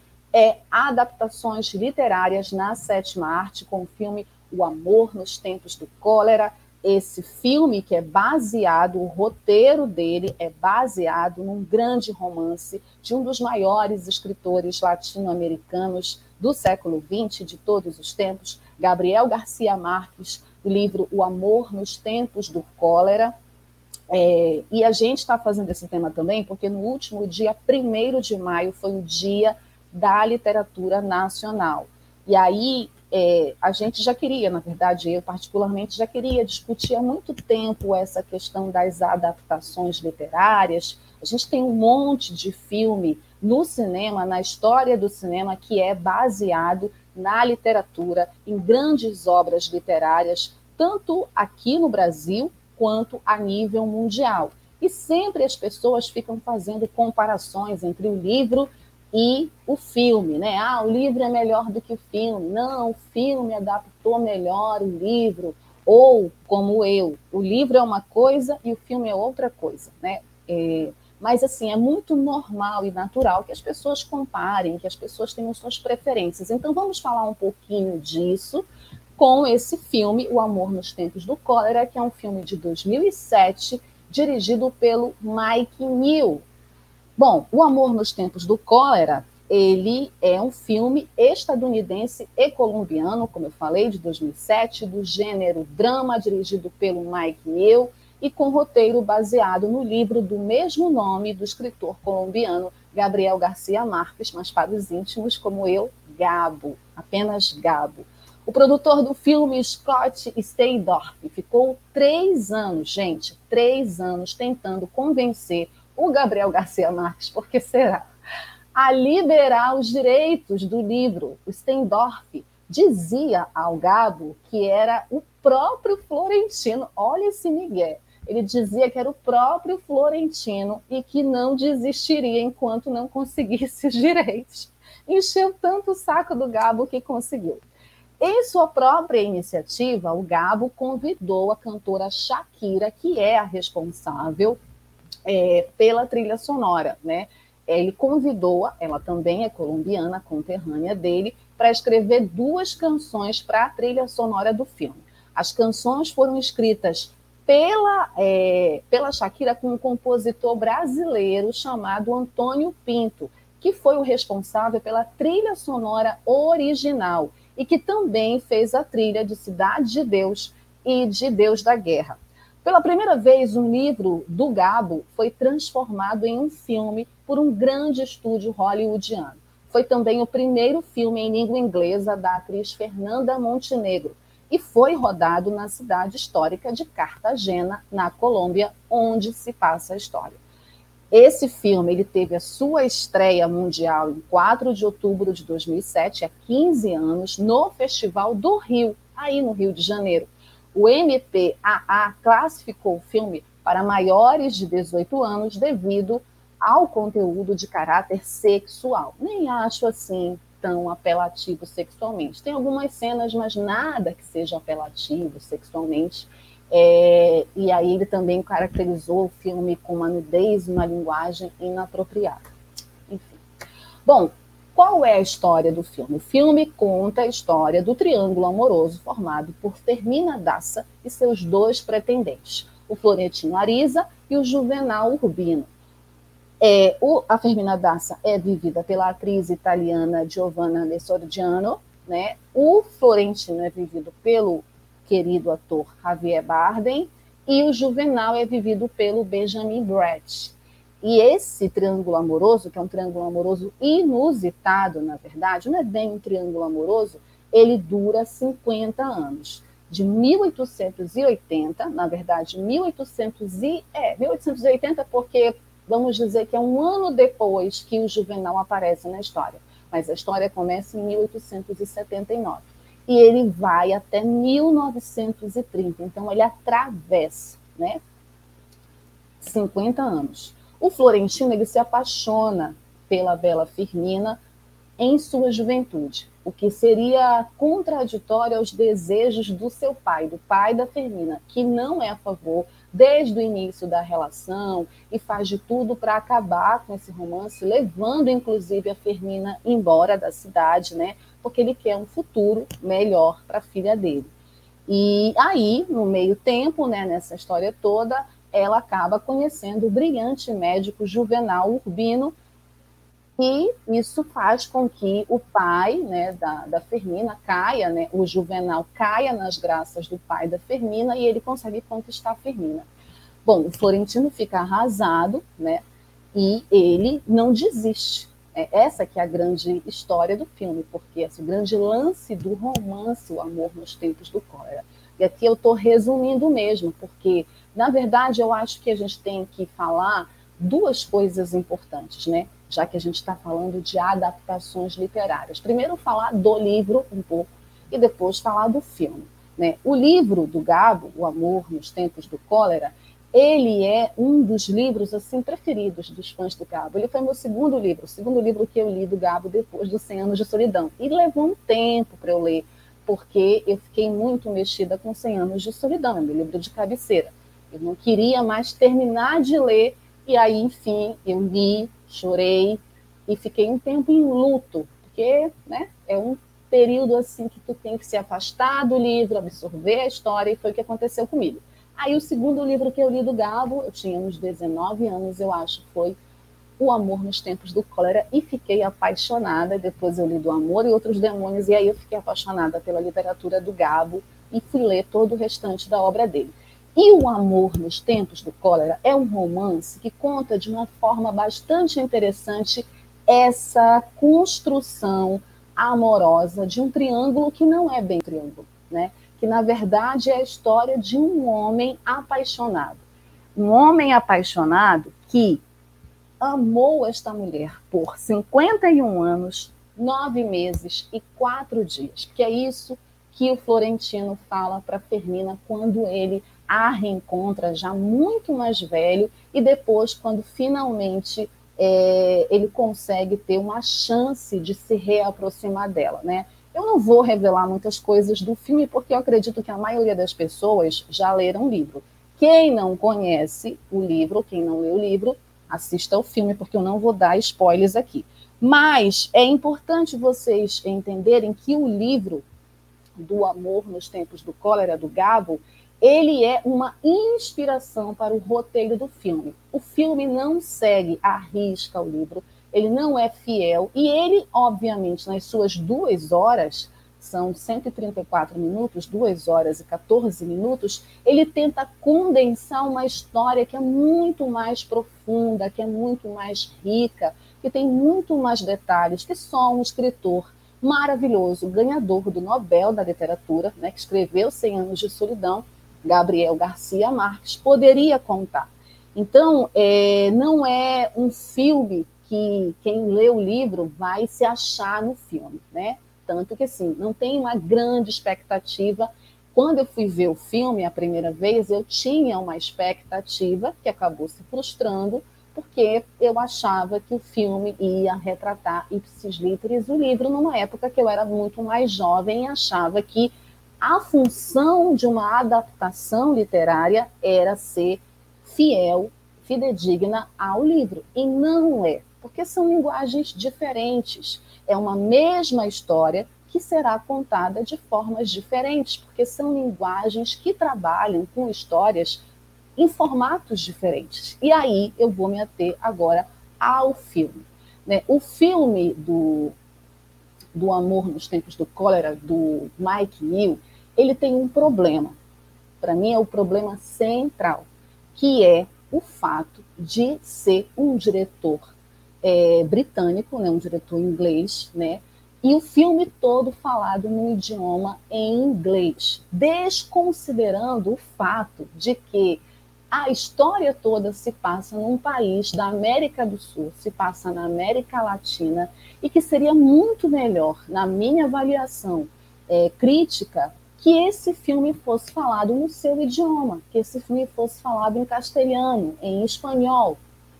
adaptações literárias na sétima arte, com o filme O Amor nos Tempos do Cólera. Esse filme, que é baseado, o roteiro dele é baseado num grande romance de um dos maiores escritores latino-americanos do século XX, de todos os tempos, Gabriel Garcia Marques, o livro O Amor nos Tempos do Cólera, é, e a gente está fazendo esse tema também porque no último dia 1 de maio foi o dia da literatura nacional. E aí é, a gente já queria, na verdade, eu particularmente já queria discutir há muito tempo essa questão das adaptações literárias. A gente tem um monte de filme no cinema, na história do cinema, que é baseado na literatura, em grandes obras literárias, tanto aqui no Brasil quanto a nível mundial. E sempre as pessoas ficam fazendo comparações entre o livro e o filme, né? Ah, o livro é melhor do que o filme. Não, o filme adaptou melhor o livro. Ou, como eu, o livro é uma coisa e o filme é outra coisa, né? É, mas, assim, é muito normal e natural que as pessoas comparem, que as pessoas tenham suas preferências. Então, vamos falar um pouquinho disso com esse filme, O Amor nos Tempos do Cólera, que é um filme de 2007, dirigido pelo Mike New. Bom, O Amor nos Tempos do Cólera, ele é um filme estadunidense e colombiano, como eu falei, de 2007, do gênero drama, dirigido pelo Mike New e com roteiro baseado no livro do mesmo nome do escritor colombiano Gabriel Garcia Marques, mas para os íntimos como eu, Gabo, apenas Gabo. O produtor do filme, Scott Steydorf, ficou três anos, gente, três anos tentando convencer o Gabriel Garcia Marques, porque será, a liberar os direitos do livro. O Steindorf dizia ao Gabo que era o próprio Florentino, olha esse Miguel, ele dizia que era o próprio Florentino e que não desistiria enquanto não conseguisse os direitos. Encheu tanto o saco do Gabo que conseguiu. Em sua própria iniciativa, o Gabo convidou a cantora Shakira, que é a responsável é, pela trilha sonora, né? Ele convidou-a, ela também é colombiana, conterrânea dele, para escrever duas canções para a trilha sonora do filme. As canções foram escritas pela, é, pela Shakira com um compositor brasileiro chamado Antônio Pinto, que foi o responsável pela trilha sonora original e que também fez a trilha de Cidade de Deus e de Deus da Guerra. Pela primeira vez, um livro do Gabo foi transformado em um filme por um grande estúdio hollywoodiano. Foi também o primeiro filme em língua inglesa da atriz Fernanda Montenegro e foi rodado na cidade histórica de Cartagena, na Colômbia, onde se passa a história. Esse filme ele teve a sua estreia mundial em 4 de outubro de 2007, há 15 anos, no Festival do Rio, aí no Rio de Janeiro. O MPAA classificou o filme para maiores de 18 anos devido ao conteúdo de caráter sexual. Nem acho assim tão apelativo sexualmente. Tem algumas cenas, mas nada que seja apelativo sexualmente. É, e aí ele também caracterizou o filme com uma nudez uma linguagem inapropriada. Enfim. Bom, qual é a história do filme? O filme conta a história do triângulo amoroso formado por Fermina Daça e seus dois pretendentes, o Florentino Ariza e o Juvenal Urbino. É, o, a Fermina Daça é vivida pela atriz italiana Giovanna Lesordiano, né? O Florentino é vivido pelo querido ator Javier Bardem e o Juvenal é vivido pelo Benjamin Bratt. E esse triângulo amoroso, que é um triângulo amoroso inusitado, na verdade, não é bem um triângulo amoroso, ele dura 50 anos. De 1880, na verdade, 1800 e, é, 1880 porque vamos dizer que é um ano depois que o Juvenal aparece na história. Mas a história começa em 1879. E ele vai até 1930. Então, ele atravessa né, 50 anos. O Florentino ele se apaixona pela bela Firmina em sua juventude, o que seria contraditório aos desejos do seu pai, do pai da Firmina, que não é a favor desde o início da relação e faz de tudo para acabar com esse romance, levando inclusive a Fermina embora da cidade, né? Porque ele quer um futuro melhor para a filha dele. E aí, no meio tempo, né, nessa história toda, ela acaba conhecendo o brilhante médico Juvenal Urbino, e isso faz com que o pai né, da, da Fermina caia, né, o Juvenal caia nas graças do pai da Fermina e ele consegue conquistar a Fermina. Bom, o Florentino fica arrasado, né, e ele não desiste. É essa que é a grande história do filme, porque esse grande lance do romance, o amor nos tempos do cólera. E aqui eu estou resumindo mesmo, porque, na verdade, eu acho que a gente tem que falar duas coisas importantes, né? já que a gente está falando de adaptações literárias. Primeiro, falar do livro um pouco e depois falar do filme. Né? O livro do Gabo, O Amor nos Tempos do Cólera, ele é um dos livros assim preferidos dos fãs do Gabo. Ele foi meu segundo livro, o segundo livro que eu li do Gabo depois dos 100 anos de solidão. E levou um tempo para eu ler, porque eu fiquei muito mexida com 100 anos de solidão, meu livro de cabeceira. Eu não queria mais terminar de ler e aí, enfim, eu li, chorei e fiquei um tempo em luto, porque, né, é um período assim que tu tem que se afastar do livro, absorver a história e foi o que aconteceu comigo. Aí o segundo livro que eu li do Gabo, eu tinha uns 19 anos, eu acho, foi O Amor nos Tempos do Cólera, e fiquei apaixonada. Depois eu li do Amor e Outros Demônios, e aí eu fiquei apaixonada pela literatura do Gabo e fui ler todo o restante da obra dele. E O Amor nos Tempos do Cólera é um romance que conta de uma forma bastante interessante essa construção amorosa de um triângulo que não é bem triângulo, né? que na verdade é a história de um homem apaixonado. Um homem apaixonado que amou esta mulher por 51 anos, nove meses e quatro dias, que é isso que o Florentino fala para Fermina quando ele a reencontra já muito mais velho e depois quando finalmente é, ele consegue ter uma chance de se reaproximar dela, né? Eu não vou revelar muitas coisas do filme, porque eu acredito que a maioria das pessoas já leram o livro. Quem não conhece o livro, quem não leu o livro, assista ao filme, porque eu não vou dar spoilers aqui. Mas é importante vocês entenderem que o livro do Amor nos Tempos do Cólera, do Gabo, ele é uma inspiração para o roteiro do filme. O filme não segue à risca o livro, ele não é fiel e ele, obviamente, nas suas duas horas, são 134 minutos, duas horas e 14 minutos, ele tenta condensar uma história que é muito mais profunda, que é muito mais rica, que tem muito mais detalhes que só um escritor maravilhoso, ganhador do Nobel da Literatura, né, que escreveu Cem Anos de Solidão, Gabriel Garcia Marques, poderia contar. Então, é, não é um filme que quem lê o livro vai se achar no filme, né? Tanto que, assim, não tem uma grande expectativa. Quando eu fui ver o filme a primeira vez, eu tinha uma expectativa que acabou se frustrando, porque eu achava que o filme ia retratar ipsis literis o livro numa época que eu era muito mais jovem e achava que a função de uma adaptação literária era ser fiel, fidedigna ao livro. E não é porque são linguagens diferentes. É uma mesma história que será contada de formas diferentes, porque são linguagens que trabalham com histórias em formatos diferentes. E aí eu vou me ater agora ao filme. Né? O filme do, do Amor nos Tempos do Cólera, do Mike Neal, ele tem um problema. Para mim é o problema central, que é o fato de ser um diretor é, britânico, né, um diretor inglês, né, e o filme todo falado no idioma em inglês, desconsiderando o fato de que a história toda se passa num país da América do Sul, se passa na América Latina, e que seria muito melhor, na minha avaliação é, crítica, que esse filme fosse falado no seu idioma, que esse filme fosse falado em castelhano, em espanhol,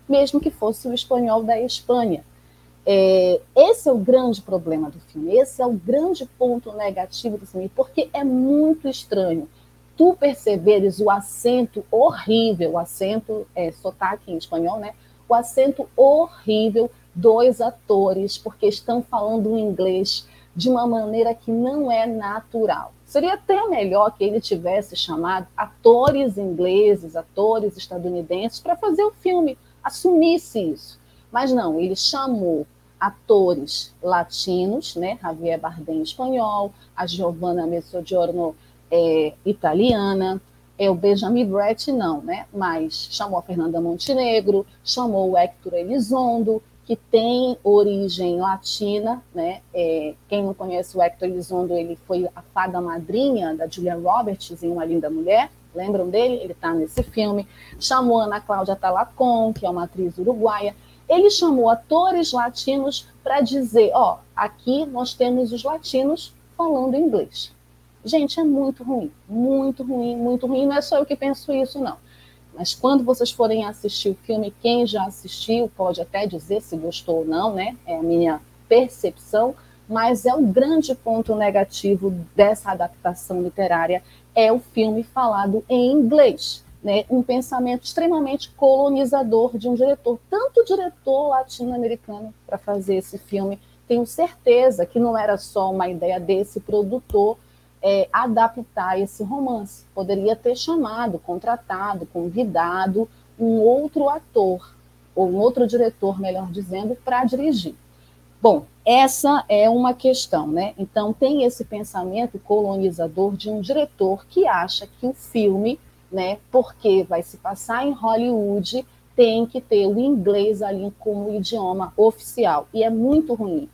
mesmo que fosse o espanhol da Espanha. É, esse é o grande problema do filme, esse é o grande ponto negativo do filme, porque é muito estranho tu perceberes o acento horrível, o acento, é, sotaque em espanhol, né? O acento horrível dos atores, porque estão falando inglês de uma maneira que não é natural. Seria até melhor que ele tivesse chamado atores ingleses, atores estadunidenses para fazer o filme, assumisse isso. Mas não, ele chamou atores latinos, né? Javier Bardem espanhol, a Giovanna Mezzogiorno é, italiana, é, o Benjamin Brett não, né? Mas chamou a Fernanda Montenegro, chamou o Hector Elizondo, que tem origem latina, né? É, quem não conhece o Hector Elizondo, ele foi a fada madrinha da Julia Roberts em Uma Linda Mulher, Lembram dele? Ele está nesse filme. Chamou Ana Cláudia Talacon, que é uma atriz uruguaia. Ele chamou atores latinos para dizer: ó, aqui nós temos os latinos falando inglês. Gente, é muito ruim, muito ruim, muito ruim. Não é só eu que penso isso, não. Mas quando vocês forem assistir o filme, quem já assistiu pode até dizer se gostou ou não, né? É a minha percepção, mas é o grande ponto negativo dessa adaptação literária é o filme falado em inglês, né? Um pensamento extremamente colonizador de um diretor, tanto diretor latino-americano para fazer esse filme, tenho certeza que não era só uma ideia desse produtor é, adaptar esse romance. Poderia ter chamado, contratado, convidado um outro ator, ou um outro diretor, melhor dizendo, para dirigir. Bom, essa é uma questão, né? Então, tem esse pensamento colonizador de um diretor que acha que o filme, né, porque vai se passar em Hollywood, tem que ter o inglês ali como idioma oficial. E é muito ruim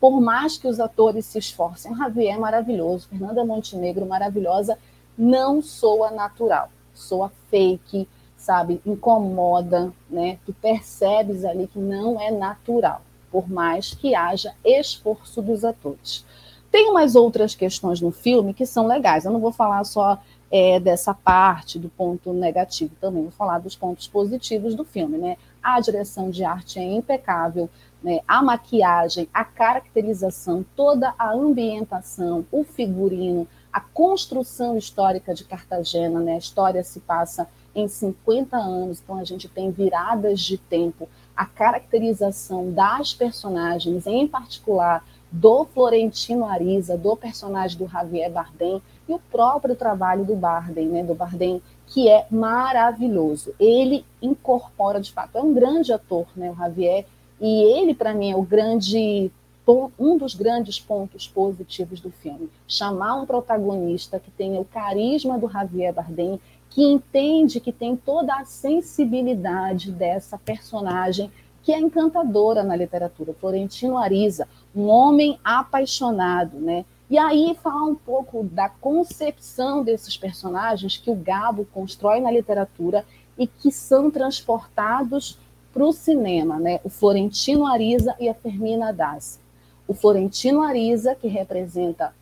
por mais que os atores se esforcem, Javier é maravilhoso, Fernanda Montenegro maravilhosa, não soa natural, soa fake, sabe, incomoda, né? Tu percebes ali que não é natural, por mais que haja esforço dos atores. Tem umas outras questões no filme que são legais. Eu não vou falar só é, dessa parte do ponto negativo, também vou falar dos pontos positivos do filme, né? A direção de arte é impecável, né, a maquiagem, a caracterização, toda a ambientação, o figurino, a construção histórica de Cartagena, né, a história se passa em 50 anos, então a gente tem viradas de tempo, a caracterização das personagens, em particular do Florentino Ariza, do personagem do Javier Bardem e o próprio trabalho do Bardem, né, do Bardem, que é maravilhoso. Ele incorpora, de fato, é um grande ator, né, o Javier, e ele, para mim, é o grande um dos grandes pontos positivos do filme. Chamar um protagonista que tenha o carisma do Javier Bardem, que entende que tem toda a sensibilidade dessa personagem que é encantadora na literatura, Florentino Ariza, um homem apaixonado, né? E aí falar um pouco da concepção desses personagens que o Gabo constrói na literatura e que são transportados para o cinema, né? O Florentino Ariza e a Fermina Dassi. O Florentino Ariza, que representa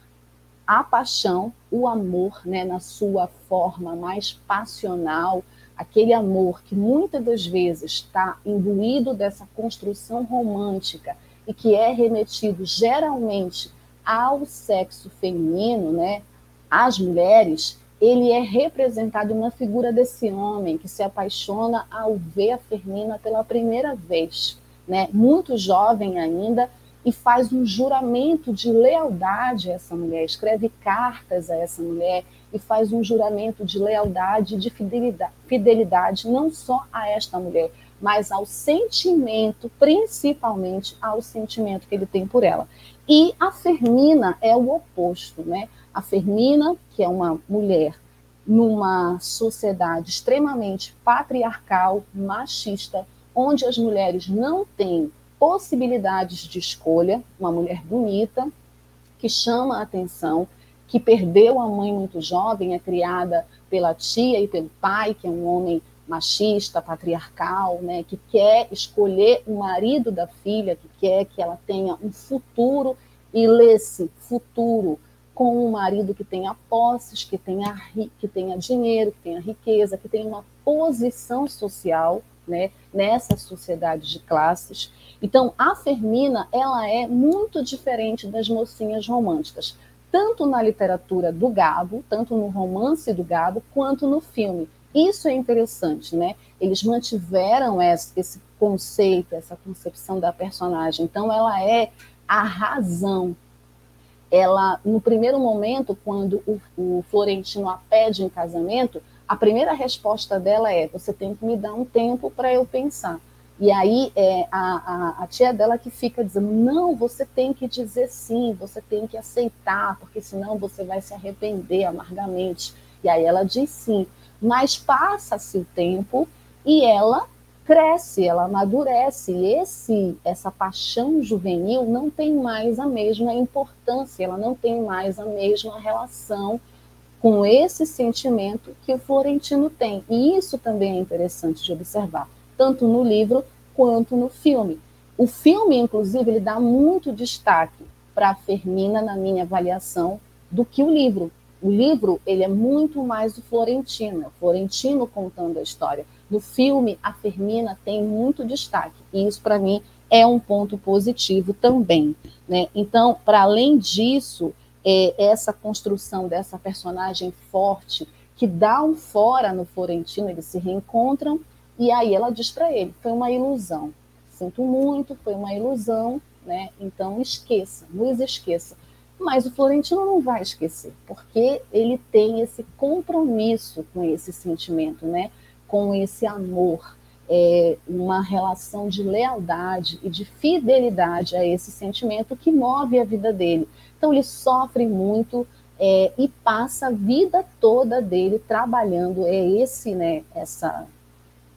a paixão, o amor, né, na sua forma mais passional, aquele amor que muitas das vezes está imbuído dessa construção romântica e que é remetido geralmente ao sexo feminino, né, às mulheres, ele é representado na figura desse homem que se apaixona ao ver a Fermina pela primeira vez, né? muito jovem ainda, e faz um juramento de lealdade a essa mulher, escreve cartas a essa mulher e faz um juramento de lealdade e de fidelidade, fidelidade não só a esta mulher, mas ao sentimento, principalmente ao sentimento que ele tem por ela. E a Fermina é o oposto, né? A Fermina, que é uma mulher numa sociedade extremamente patriarcal, machista, onde as mulheres não têm possibilidades de escolha, uma mulher bonita, que chama a atenção, que perdeu a mãe muito jovem, é criada pela tia e pelo pai, que é um homem machista, patriarcal, né, que quer escolher o marido da filha, que quer que ela tenha um futuro e lê-se futuro com um marido que tenha posses, que tenha, que tenha dinheiro, que tenha riqueza, que tenha uma posição social né, nessa sociedade de classes. Então, a Fermina ela é muito diferente das mocinhas românticas, tanto na literatura do Gabo, tanto no romance do Gabo, quanto no filme. Isso é interessante, né? Eles mantiveram esse conceito, essa concepção da personagem. Então, ela é a razão ela, no primeiro momento, quando o, o, Florentino a pede em casamento, a primeira resposta dela é: você tem que me dar um tempo para eu pensar. E aí é a, a, a, tia dela que fica dizendo: não, você tem que dizer sim, você tem que aceitar, porque senão você vai se arrepender amargamente. E aí ela diz sim, mas passa-se o tempo e ela cresce, ela amadurece. E esse, essa paixão juvenil não tem mais a mesma importância, ela não tem mais a mesma relação com esse sentimento que o Florentino tem. E isso também é interessante de observar, tanto no livro quanto no filme. O filme, inclusive, ele dá muito destaque para a Fermina, na minha avaliação, do que o livro. O livro ele é muito mais do Florentino, o Florentino contando a história. No filme, a Fermina tem muito destaque, e isso para mim é um ponto positivo também. Né? Então, para além disso, é, essa construção dessa personagem forte que dá um fora no Florentino, eles se reencontram e aí ela diz para ele: foi uma ilusão. Sinto muito, foi uma ilusão, né? Então esqueça, nos esqueça. Mas o Florentino não vai esquecer, porque ele tem esse compromisso com esse sentimento, né? Com esse amor, é, uma relação de lealdade e de fidelidade a esse sentimento que move a vida dele. Então ele sofre muito é, e passa a vida toda dele trabalhando. É esse, né? Essa,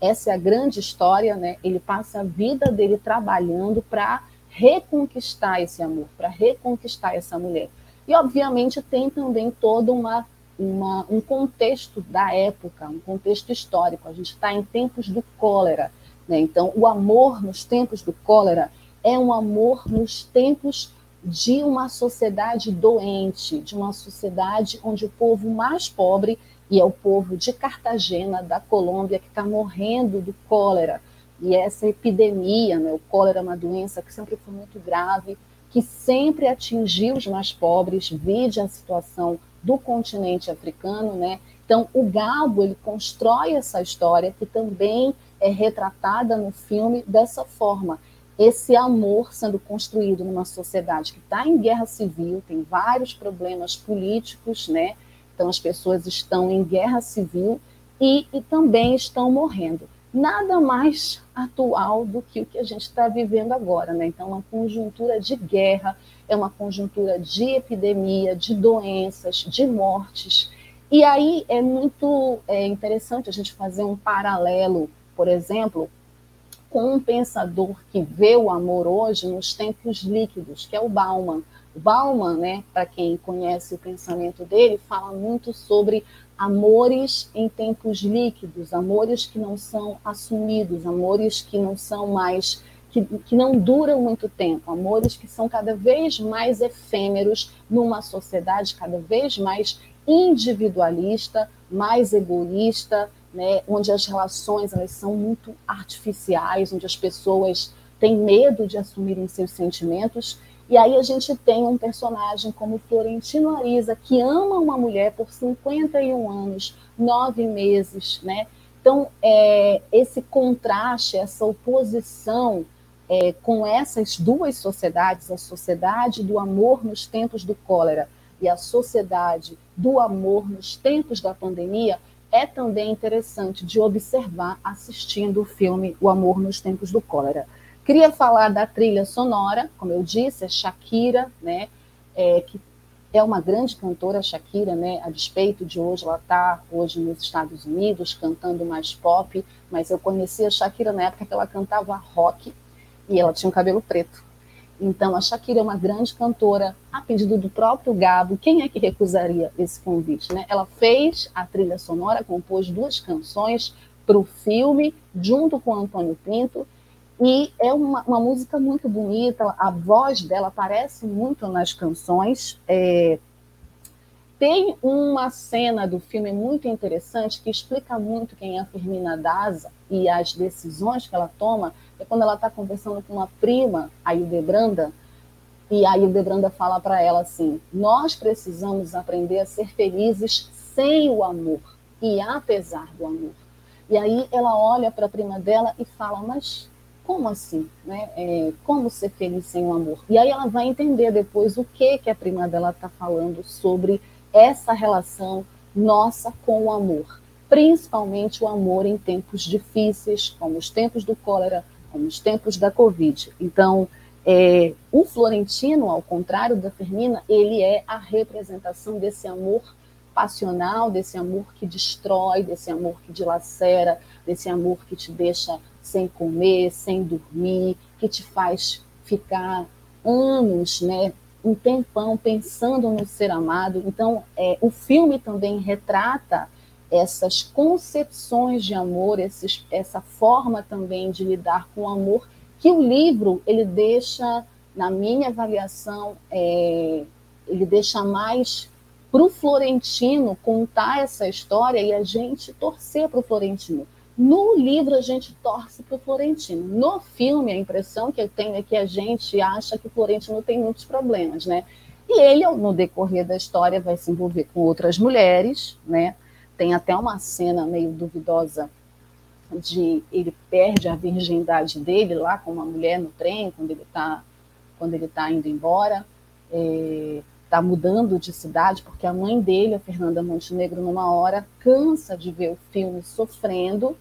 essa é a grande história, né? Ele passa a vida dele trabalhando para reconquistar esse amor, para reconquistar essa mulher. E obviamente tem também toda uma uma, um contexto da época, um contexto histórico. A gente está em tempos do cólera. Né? Então, o amor nos tempos do cólera é um amor nos tempos de uma sociedade doente, de uma sociedade onde o povo mais pobre, e é o povo de Cartagena, da Colômbia, que está morrendo do cólera. E essa epidemia, né, o cólera é uma doença que sempre foi muito grave, que sempre atingiu os mais pobres, vide a situação do continente africano, né? Então, o Gabo ele constrói essa história que também é retratada no filme dessa forma. Esse amor sendo construído numa sociedade que está em guerra civil, tem vários problemas políticos, né? Então, as pessoas estão em guerra civil e, e também estão morrendo. Nada mais atual do que o que a gente está vivendo agora, né? Então, uma conjuntura de guerra, é uma conjuntura de epidemia, de doenças, de mortes. E aí é muito é, interessante a gente fazer um paralelo, por exemplo, com um pensador que vê o amor hoje nos tempos líquidos, que é o Bauman. O Bauman, né, para quem conhece o pensamento dele, fala muito sobre amores em tempos líquidos, amores que não são assumidos, amores que não são mais que, que não duram muito tempo, amores que são cada vez mais efêmeros numa sociedade cada vez mais individualista, mais egoísta, né, onde as relações elas são muito artificiais, onde as pessoas têm medo de assumirem seus sentimentos. E aí a gente tem um personagem como Florentino Ariza, que ama uma mulher por 51 anos, nove meses, né? Então, é, esse contraste, essa oposição é, com essas duas sociedades, a sociedade do amor nos tempos do cólera e a sociedade do amor nos tempos da pandemia, é também interessante de observar assistindo o filme O Amor nos Tempos do Cólera. Queria falar da trilha sonora, como eu disse, é Shakira, né, é, que é uma grande cantora, Shakira, né, a despeito de hoje, ela está hoje nos Estados Unidos cantando mais pop, mas eu conheci a Shakira na época que ela cantava rock, e ela tinha um cabelo preto. Então, a Shakira é uma grande cantora, a pedido do próprio Gabo. Quem é que recusaria esse convite? Né? Ela fez a trilha sonora, compôs duas canções para o filme, junto com Antônio Pinto, e é uma, uma, música muito bonita, a voz dela aparece muito nas canções. É... Tem uma cena do filme muito interessante que explica muito quem é a Firmina Daza e as decisões que ela toma é quando ela está conversando com uma prima, a Hildebranda, e a Hildebranda fala para ela assim: Nós precisamos aprender a ser felizes sem o amor e apesar do amor. E aí ela olha para a prima dela e fala: Mas como assim? Né? É, como ser feliz sem o amor? E aí ela vai entender depois o que, que a prima dela está falando sobre essa relação nossa com o amor. Principalmente o amor em tempos difíceis, como os tempos do cólera, nos tempos da Covid. Então, é, o Florentino, ao contrário da Fermina, ele é a representação desse amor passional, desse amor que destrói, desse amor que dilacera, desse amor que te deixa sem comer, sem dormir, que te faz ficar anos, né, um tempão pensando no ser amado. Então, é, o filme também retrata essas concepções de amor, esses, essa forma também de lidar com o amor, que o livro ele deixa, na minha avaliação, é, ele deixa mais para o Florentino contar essa história e a gente torcer para o Florentino. No livro, a gente torce para o Florentino. No filme, a impressão que eu tenho é que a gente acha que o Florentino tem muitos problemas, né? E ele, no decorrer da história, vai se envolver com outras mulheres, né? Tem até uma cena meio duvidosa de ele perde a virgindade dele lá com uma mulher no trem quando ele está quando ele está indo embora, está é, mudando de cidade porque a mãe dele, a Fernanda Montenegro, numa hora cansa de ver o filme sofrendo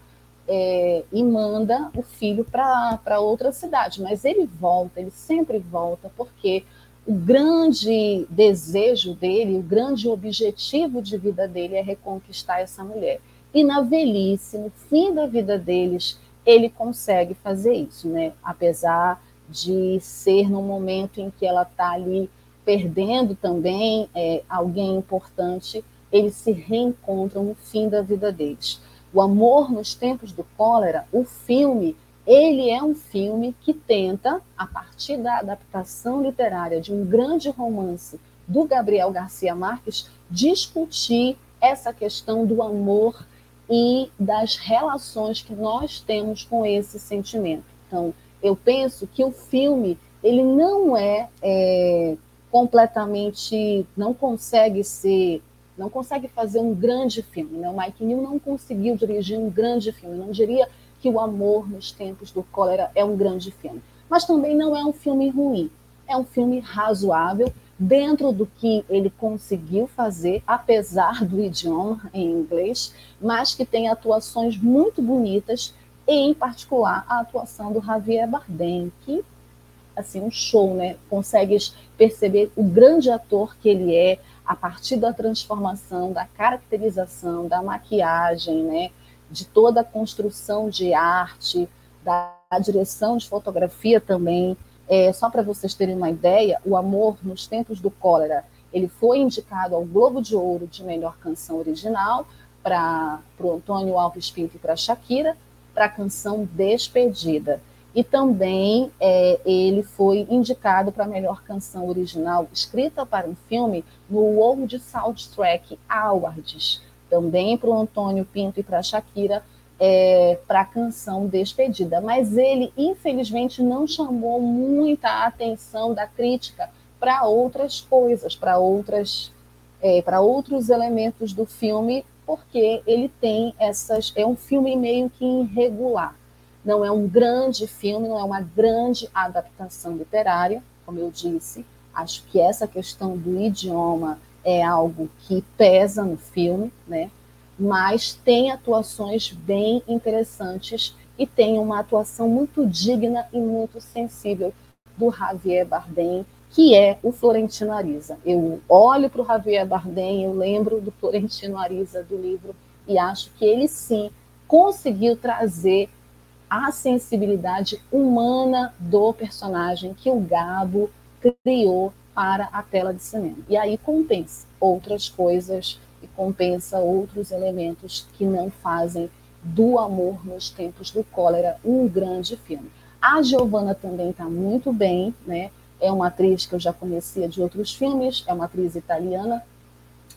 é, e manda o filho para outra cidade. Mas ele volta, ele sempre volta porque o grande desejo dele, o grande objetivo de vida dele é reconquistar essa mulher. E na velhice, no fim da vida deles, ele consegue fazer isso, né? Apesar de ser no momento em que ela está ali perdendo também é, alguém importante, eles se reencontram no fim da vida deles. O Amor nos Tempos do Cólera, o filme, ele é um filme que tenta, a partir da adaptação literária de um grande romance do Gabriel Garcia Marques, discutir essa questão do amor e das relações que nós temos com esse sentimento. Então, eu penso que o filme ele não é, é completamente, não consegue ser, não consegue fazer um grande filme. Né? O Mike New não conseguiu dirigir um grande filme. Não diria que o Amor nos Tempos do Cólera é um grande filme, mas também não é um filme ruim. É um filme razoável dentro do que ele conseguiu fazer, apesar do idioma em inglês, mas que tem atuações muito bonitas, em particular a atuação do Javier Bardem, que assim um show, né? Consegues perceber o grande ator que ele é a partir da transformação, da caracterização, da maquiagem, né? De toda a construção de arte, da direção de fotografia também. É, só para vocês terem uma ideia, O Amor nos Tempos do Cólera, ele foi indicado ao Globo de Ouro de melhor canção original para o Antônio Alves Pinto e para Shakira, para a canção Despedida. E também é, ele foi indicado para a melhor canção original escrita para um filme no World Soundtrack Awards, também para o Antônio Pinto e para a Shakira, é, para a canção Despedida, mas ele, infelizmente, não chamou muita atenção da crítica para outras coisas, para outras, é, para outros elementos do filme, porque ele tem essas, é um filme meio que irregular. Não é um grande filme, não é uma grande adaptação literária, como eu disse. Acho que essa questão do idioma é algo que pesa no filme, né? mas tem atuações bem interessantes e tem uma atuação muito digna e muito sensível do Javier Bardem, que é o Florentino Ariza. Eu olho para o Javier Bardem, eu lembro do Florentino Ariza do livro e acho que ele sim conseguiu trazer a sensibilidade humana do personagem que o Gabo criou para a tela de cinema. E aí compensa outras coisas e compensa outros elementos que não fazem do amor nos tempos do cólera um grande filme. A Giovanna também está muito bem, né? É uma atriz que eu já conhecia de outros filmes, é uma atriz italiana,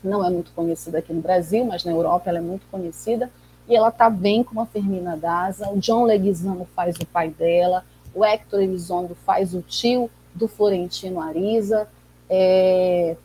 não é muito conhecida aqui no Brasil, mas na Europa ela é muito conhecida. E ela está bem com a Fermina Daza. O John Leguizamo faz o pai dela, o Hector Elizondo faz o tio do Florentino Ariza. É,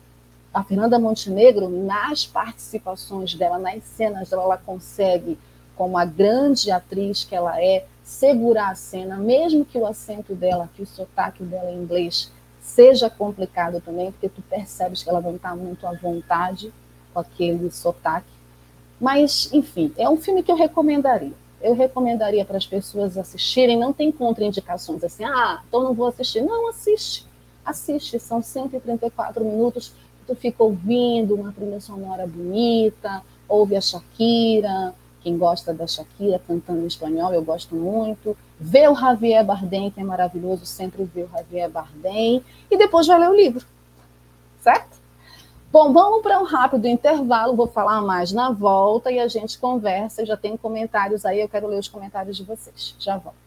a Fernanda Montenegro, nas participações dela, nas cenas dela, ela consegue, como a grande atriz que ela é, segurar a cena, mesmo que o acento dela, que o sotaque dela em inglês seja complicado também, porque tu percebes que ela não está muito à vontade com aquele sotaque. Mas, enfim, é um filme que eu recomendaria. Eu recomendaria para as pessoas assistirem, não tem contraindicações assim, ah, então não vou assistir. Não, assiste. Assiste, são 134 minutos tu fica ouvindo uma trilha sonora bonita, ouve a Shakira, quem gosta da Shakira cantando em espanhol, eu gosto muito. Vê o Javier Bardem, que é maravilhoso, sempre vê o Javier Bardem, e depois vai ler o livro, certo? Bom, vamos para um rápido intervalo, vou falar mais na volta e a gente conversa. Já tem comentários aí, eu quero ler os comentários de vocês. Já volto.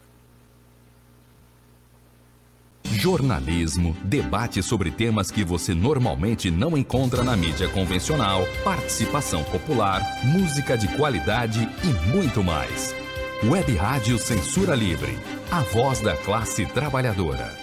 Jornalismo, debate sobre temas que você normalmente não encontra na mídia convencional, participação popular, música de qualidade e muito mais. Web Rádio Censura Livre, a voz da classe trabalhadora.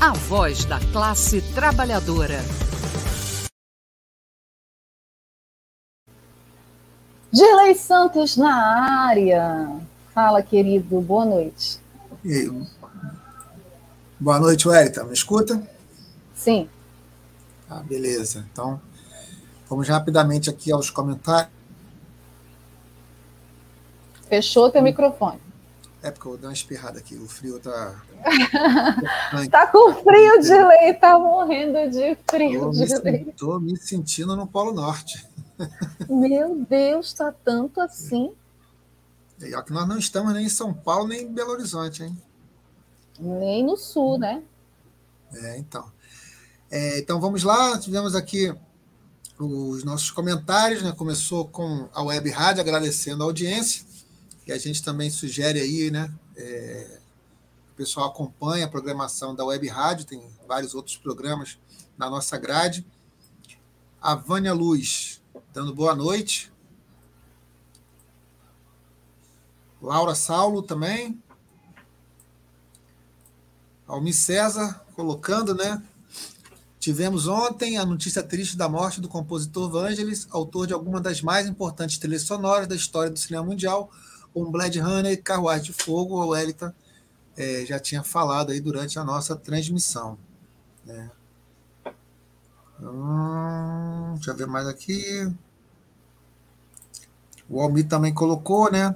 A voz da classe trabalhadora. Dirley Santos na área. Fala, querido. Boa noite. E... Boa noite, Wellington. Me escuta? Sim. Ah, beleza. Então, vamos rapidamente aqui aos comentários. Fechou teu microfone. É porque eu dar uma espirrada aqui. O frio tá. tá com frio de lei, tá morrendo de frio tô de me, lei. Tô me sentindo no Polo Norte. Meu Deus, tá tanto assim. E ó, que nós não estamos nem em São Paulo, nem em Belo Horizonte, hein? Nem no sul, né? É, então. É, então vamos lá, tivemos aqui os nossos comentários, né? Começou com a Web Rádio agradecendo a audiência, e a gente também sugere aí, né? É, o pessoal acompanha a programação da Web Rádio, tem vários outros programas na nossa grade. A Vânia Luz, dando boa noite. Laura Saulo também. Almi César colocando, né? Tivemos ontem a notícia triste da morte do compositor Vangelis, autor de algumas das mais importantes trilhas sonoras da história do cinema mundial, como Blade Runner e Carruagem de Fogo. O Wellington é, já tinha falado aí durante a nossa transmissão. Né? Hum, deixa eu ver mais aqui. O Almir também colocou, né?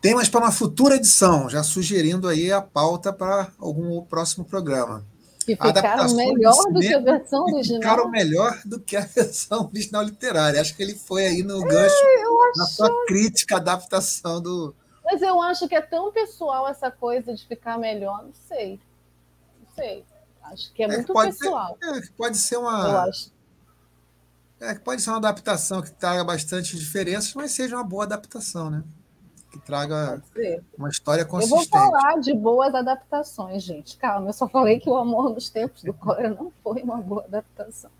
Temas para uma futura edição, já sugerindo aí a pauta para algum próximo programa. Que ficaram melhor do que a versão original. Ficaram melhor do que a versão original literária. Acho que ele foi aí no gancho é, na sua crítica à adaptação do. Mas eu acho que é tão pessoal essa coisa de ficar melhor, não sei. Não sei. Acho que é, é muito pode pessoal. Ser, é, pode ser uma. Eu acho. É, pode ser uma adaptação que traga bastante diferenças, mas seja uma boa adaptação, né? Que traga uma história consistente. Eu vou falar de boas adaptações, gente. Calma, eu só falei que o Amor nos Tempos do Cólera não foi uma boa adaptação.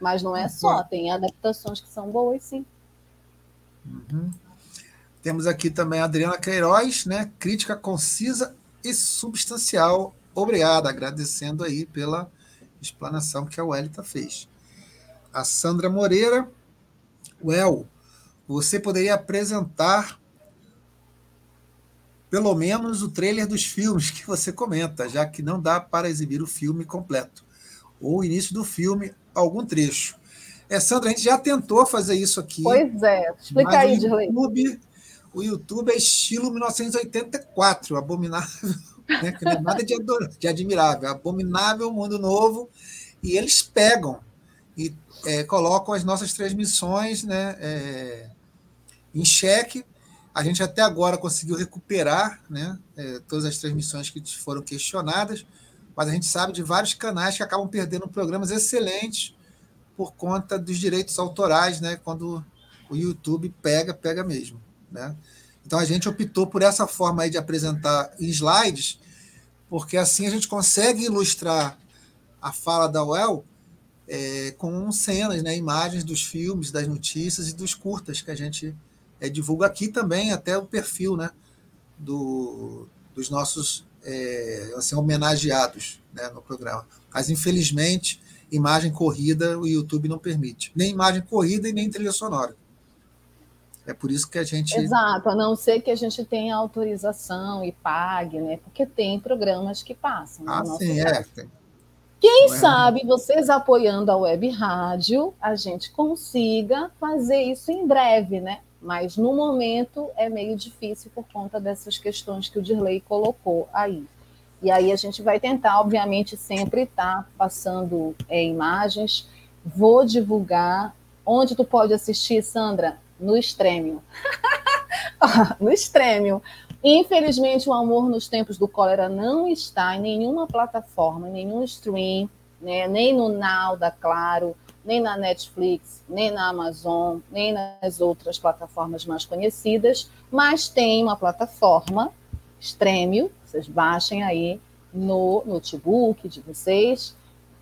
Mas não é só, tem adaptações que são boas, sim. Uhum. Temos aqui também a Adriana Queiroz, né? Crítica concisa e substancial. Obrigada, agradecendo aí pela explanação que a Welita fez. A Sandra Moreira, Well, você poderia apresentar pelo menos o trailer dos filmes que você comenta, já que não dá para exibir o filme completo, ou o início do filme, algum trecho. É, Sandra, a gente já tentou fazer isso aqui. Pois é, explica aí, Dirley. YouTube, o YouTube é estilo 1984, abominável, né? que não é nada de, de admirável, é abominável mundo novo, e eles pegam e é, colocam as nossas transmissões né, é, em xeque. A gente até agora conseguiu recuperar né, é, todas as transmissões que foram questionadas, mas a gente sabe de vários canais que acabam perdendo programas excelentes por conta dos direitos autorais, né, quando o YouTube pega, pega mesmo. Né? Então a gente optou por essa forma aí de apresentar slides, porque assim a gente consegue ilustrar a fala da UEL é, com cenas, né, imagens dos filmes, das notícias e dos curtas que a gente é, divulga aqui também, até o perfil né, do, dos nossos é, assim, homenageados né, no programa. Mas, infelizmente, imagem corrida o YouTube não permite. Nem imagem corrida e nem trilha sonora. É por isso que a gente. Exato, a não ser que a gente tenha autorização e pague, né? Porque tem programas que passam. Ah, sim, é. Tem, quem é. sabe vocês apoiando a web rádio, a gente consiga fazer isso em breve, né? Mas no momento é meio difícil por conta dessas questões que o Dirley colocou aí. E aí a gente vai tentar, obviamente, sempre estar tá passando é, imagens. Vou divulgar. Onde tu pode assistir, Sandra? No Extrêmio. no Extrêmio. Infelizmente, o Amor nos Tempos do Cólera não está em nenhuma plataforma, em nenhum stream, né? nem no Now da Claro, nem na Netflix, nem na Amazon, nem nas outras plataformas mais conhecidas, mas tem uma plataforma, Stremio, vocês baixem aí no notebook de vocês,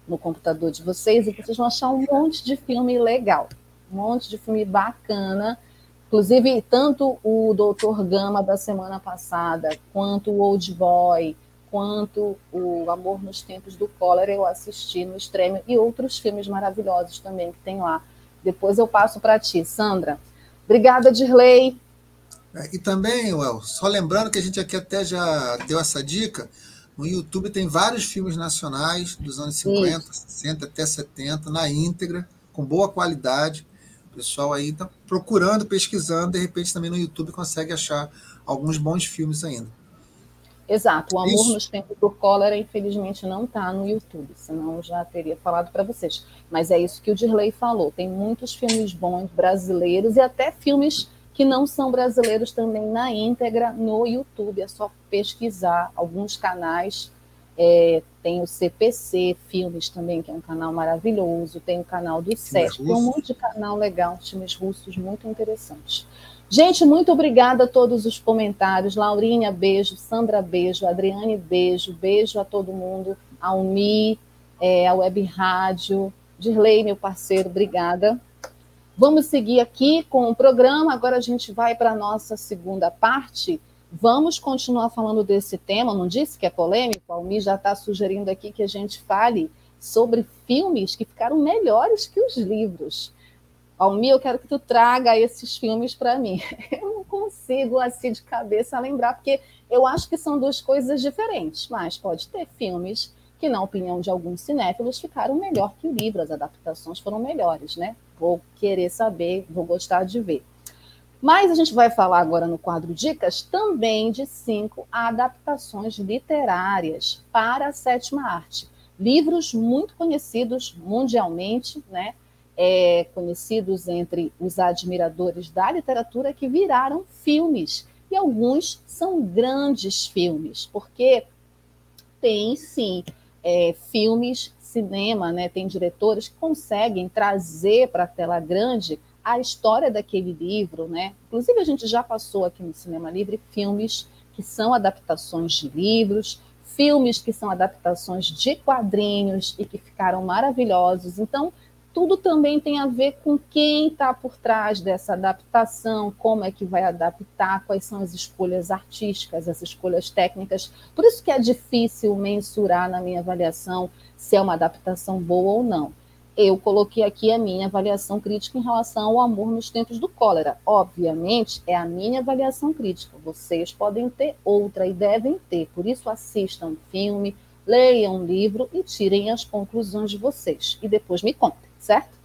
no computador de vocês, e vocês vão achar um monte de filme legal, um monte de filme bacana. Inclusive, tanto o Doutor Gama da semana passada, quanto o Old Boy, quanto o Amor nos Tempos do Cólera, eu assisti no Extremo, e outros filmes maravilhosos também que tem lá. Depois eu passo para ti, Sandra. Obrigada, Dirley. É, e também, Well, só lembrando que a gente aqui até já deu essa dica, no YouTube tem vários filmes nacionais dos anos 50, Isso. 60 até 70, na íntegra, com boa qualidade pessoal aí está procurando, pesquisando, de repente também no YouTube consegue achar alguns bons filmes ainda. Exato, o Amor Isso. nos Tempos do Cólera, infelizmente, não está no YouTube, senão eu já teria falado para vocês. Mas é isso que o Dirley falou: tem muitos filmes bons brasileiros e até filmes que não são brasileiros também na íntegra no YouTube. É só pesquisar alguns canais é, tem o CPC Filmes também, que é um canal maravilhoso. Tem o canal do SESC. Tem um monte de canal legal, filmes russos muito interessantes. Gente, muito obrigada a todos os comentários. Laurinha, beijo. Sandra, beijo. Adriane, beijo. Beijo a todo mundo. Almi, é, a Web Rádio. Dirley, meu parceiro, obrigada. Vamos seguir aqui com o programa. Agora a gente vai para a nossa segunda parte Vamos continuar falando desse tema, não disse que é polêmico? A Almi já está sugerindo aqui que a gente fale sobre filmes que ficaram melhores que os livros. Almi, eu quero que tu traga esses filmes para mim. Eu não consigo, assim, de cabeça lembrar, porque eu acho que são duas coisas diferentes, mas pode ter filmes que, na opinião de alguns cinéfilos, ficaram melhor que o livro, as adaptações foram melhores, né? Vou querer saber, vou gostar de ver. Mas a gente vai falar agora no quadro Dicas também de cinco adaptações literárias para a sétima arte. Livros muito conhecidos mundialmente, né? É, conhecidos entre os admiradores da literatura que viraram filmes. E alguns são grandes filmes, porque tem sim é, filmes, cinema, né? tem diretores que conseguem trazer para a tela grande a história daquele livro, né? Inclusive a gente já passou aqui no Cinema Livre filmes que são adaptações de livros, filmes que são adaptações de quadrinhos e que ficaram maravilhosos. Então, tudo também tem a ver com quem está por trás dessa adaptação, como é que vai adaptar, quais são as escolhas artísticas, as escolhas técnicas. Por isso que é difícil mensurar na minha avaliação se é uma adaptação boa ou não eu coloquei aqui a minha avaliação crítica em relação ao amor nos tempos do cólera. Obviamente, é a minha avaliação crítica. Vocês podem ter outra e devem ter. Por isso, assistam um filme, leiam um livro e tirem as conclusões de vocês. E depois me contem, certo?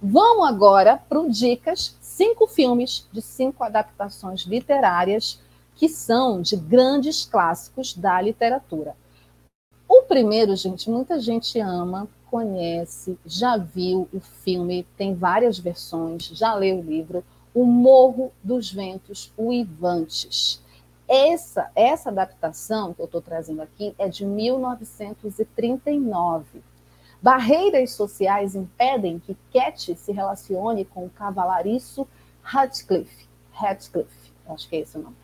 Vamos agora para dicas, cinco filmes de cinco adaptações literárias que são de grandes clássicos da literatura. O primeiro, gente, muita gente ama, conhece, já viu o filme, tem várias versões, já leu o livro, O Morro dos Ventos Uivantes. Essa, essa adaptação que eu estou trazendo aqui é de 1939. Barreiras sociais impedem que Cat se relacione com o cavalariço Radcliffe. Acho que é esse o nome.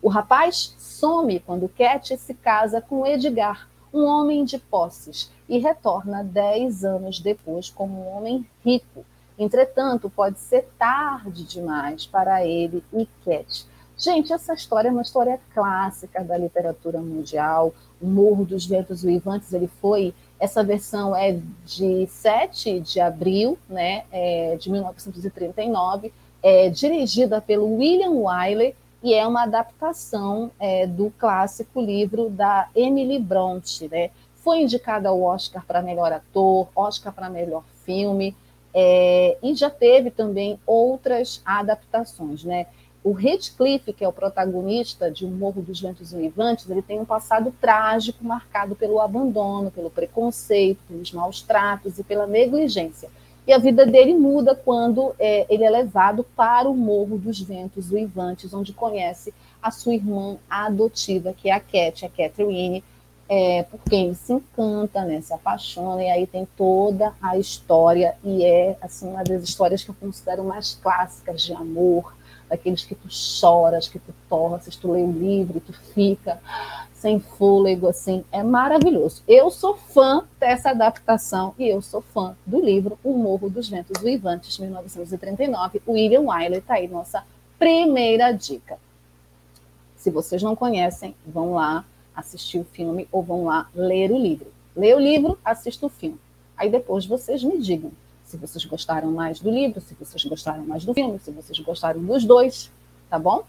O rapaz some quando Cat se casa com Edgar, um homem de posses, e retorna dez anos depois como um homem rico. Entretanto, pode ser tarde demais para ele e Cat Gente, essa história é uma história clássica da literatura mundial. O Morro dos Ventos Uivantes, ele foi. Essa versão é de 7 de abril né, é, de 1939, é dirigida pelo William Wyler e é uma adaptação é, do clássico livro da Emily Bronte. Né? Foi indicada ao Oscar para melhor ator, Oscar para melhor filme, é, e já teve também outras adaptações. Né? O Redcliffe, que é o protagonista de O Morro dos Ventos Uivantes, ele tem um passado trágico marcado pelo abandono, pelo preconceito, pelos maus tratos e pela negligência. E a vida dele muda quando é, ele é levado para o Morro dos Ventos Uivantes, onde conhece a sua irmã adotiva, que é a Cat, a Catherine, é, por quem ele se encanta, né, se apaixona, e aí tem toda a história, e é assim, uma das histórias que eu considero mais clássicas de amor, daqueles que tu choras, que tu torces, tu lê o livro, tu fica sem fôlego, assim, é maravilhoso. Eu sou fã dessa adaptação e eu sou fã do livro O Morro dos Ventos Uivantes, 1939. William Wyler está aí, nossa primeira dica. Se vocês não conhecem, vão lá assistir o filme ou vão lá ler o livro. Lê o livro, assista o filme. Aí depois vocês me digam se vocês gostaram mais do livro, se vocês gostaram mais do filme, se vocês gostaram dos dois, tá bom?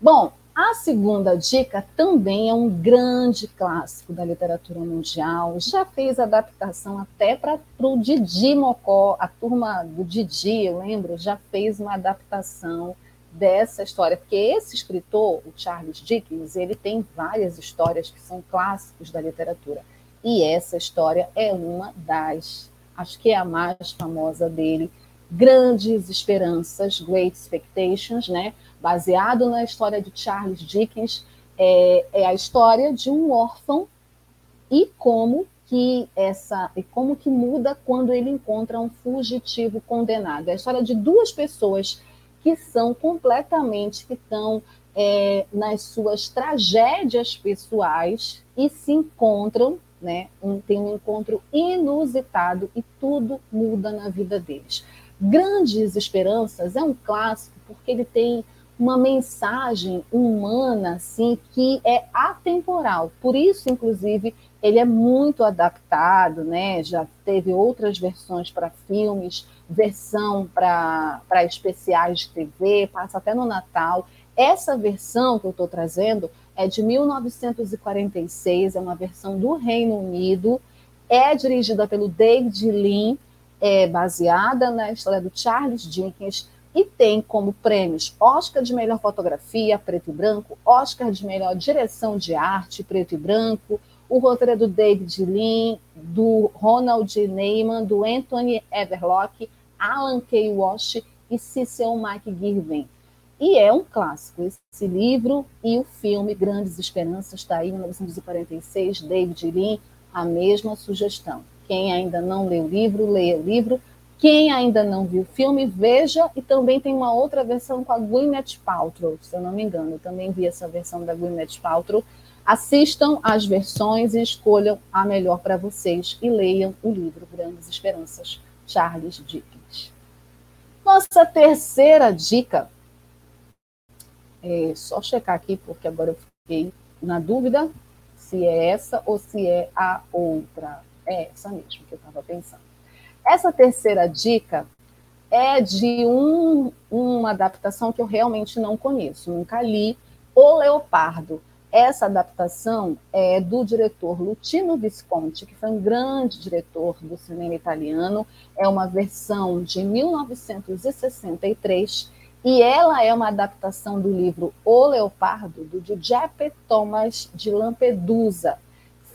Bom, a segunda dica também é um grande clássico da literatura mundial. Já fez adaptação até para o Didi Mocó, a turma do Didi, eu lembro, já fez uma adaptação dessa história, porque esse escritor, o Charles Dickens, ele tem várias histórias que são clássicos da literatura. E essa história é uma das acho que é a mais famosa dele, Grandes Esperanças, Great Expectations, né? baseado na história de Charles Dickens, é, é a história de um órfão e como que essa e como que muda quando ele encontra um fugitivo condenado. É a história de duas pessoas que são completamente que estão é, nas suas tragédias pessoais e se encontram né? Um, tem um encontro inusitado e tudo muda na vida deles. Grandes Esperanças é um clássico porque ele tem uma mensagem humana assim que é atemporal. Por isso, inclusive, ele é muito adaptado, né? Já teve outras versões para filmes, versão para especiais de TV, passa até no Natal. Essa versão que eu estou trazendo é de 1946, é uma versão do Reino Unido, é dirigida pelo David Lean, é baseada na história do Charles Dickens e tem como prêmios Oscar de melhor fotografia, preto e branco, Oscar de melhor direção de arte, preto e branco, o roteiro é do David Lean, do Ronald Neyman, do Anthony Everlock, Alan K. Walsh e Cecil Mike Girvin. E é um clássico. Esse livro e o filme Grandes Esperanças está aí, em 1946, David Lean, a mesma sugestão. Quem ainda não leu o livro, leia o livro. Quem ainda não viu o filme, veja. E também tem uma outra versão com a Gwyneth Paltrow, se eu não me engano. Eu também vi essa versão da Gwyneth Paltrow. Assistam as versões e escolham a melhor para vocês e leiam o livro Grandes Esperanças, Charles Dickens. Nossa terceira dica é só checar aqui, porque agora eu fiquei na dúvida se é essa ou se é a outra. É essa mesmo que eu estava pensando. Essa terceira dica é de um, uma adaptação que eu realmente não conheço, nunca li, O Leopardo. Essa adaptação é do diretor Lutino Visconti, que foi um grande diretor do cinema italiano. É uma versão de 1963 e ela é uma adaptação do livro O Leopardo, do Giuseppe Thomas de Lampedusa.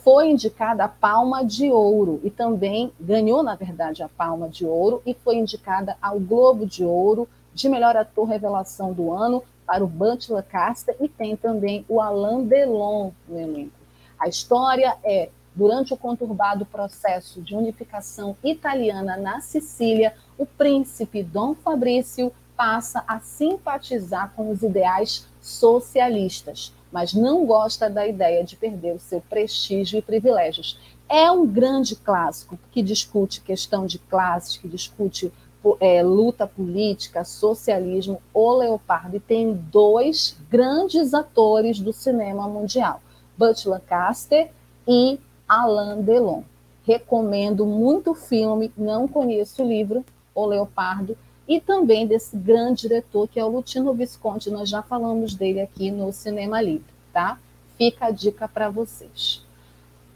Foi indicada a Palma de Ouro e também ganhou, na verdade, a Palma de Ouro e foi indicada ao Globo de Ouro de melhor ator revelação do ano para o Butch Lancaster e tem também o Alain Delon no elenco. A história é durante o conturbado processo de unificação italiana na Sicília, o príncipe Dom Fabrício passa a simpatizar com os ideais socialistas, mas não gosta da ideia de perder o seu prestígio e privilégios. É um grande clássico que discute questão de classes, que discute é, luta política, socialismo, O Leopardo, e tem dois grandes atores do cinema mundial, Butch Lancaster e Alain Delon. Recomendo muito o filme, não conheço o livro, O Leopardo, e também desse grande diretor que é o Lutino Visconti, nós já falamos dele aqui no Cinema Livre, tá? Fica a dica para vocês.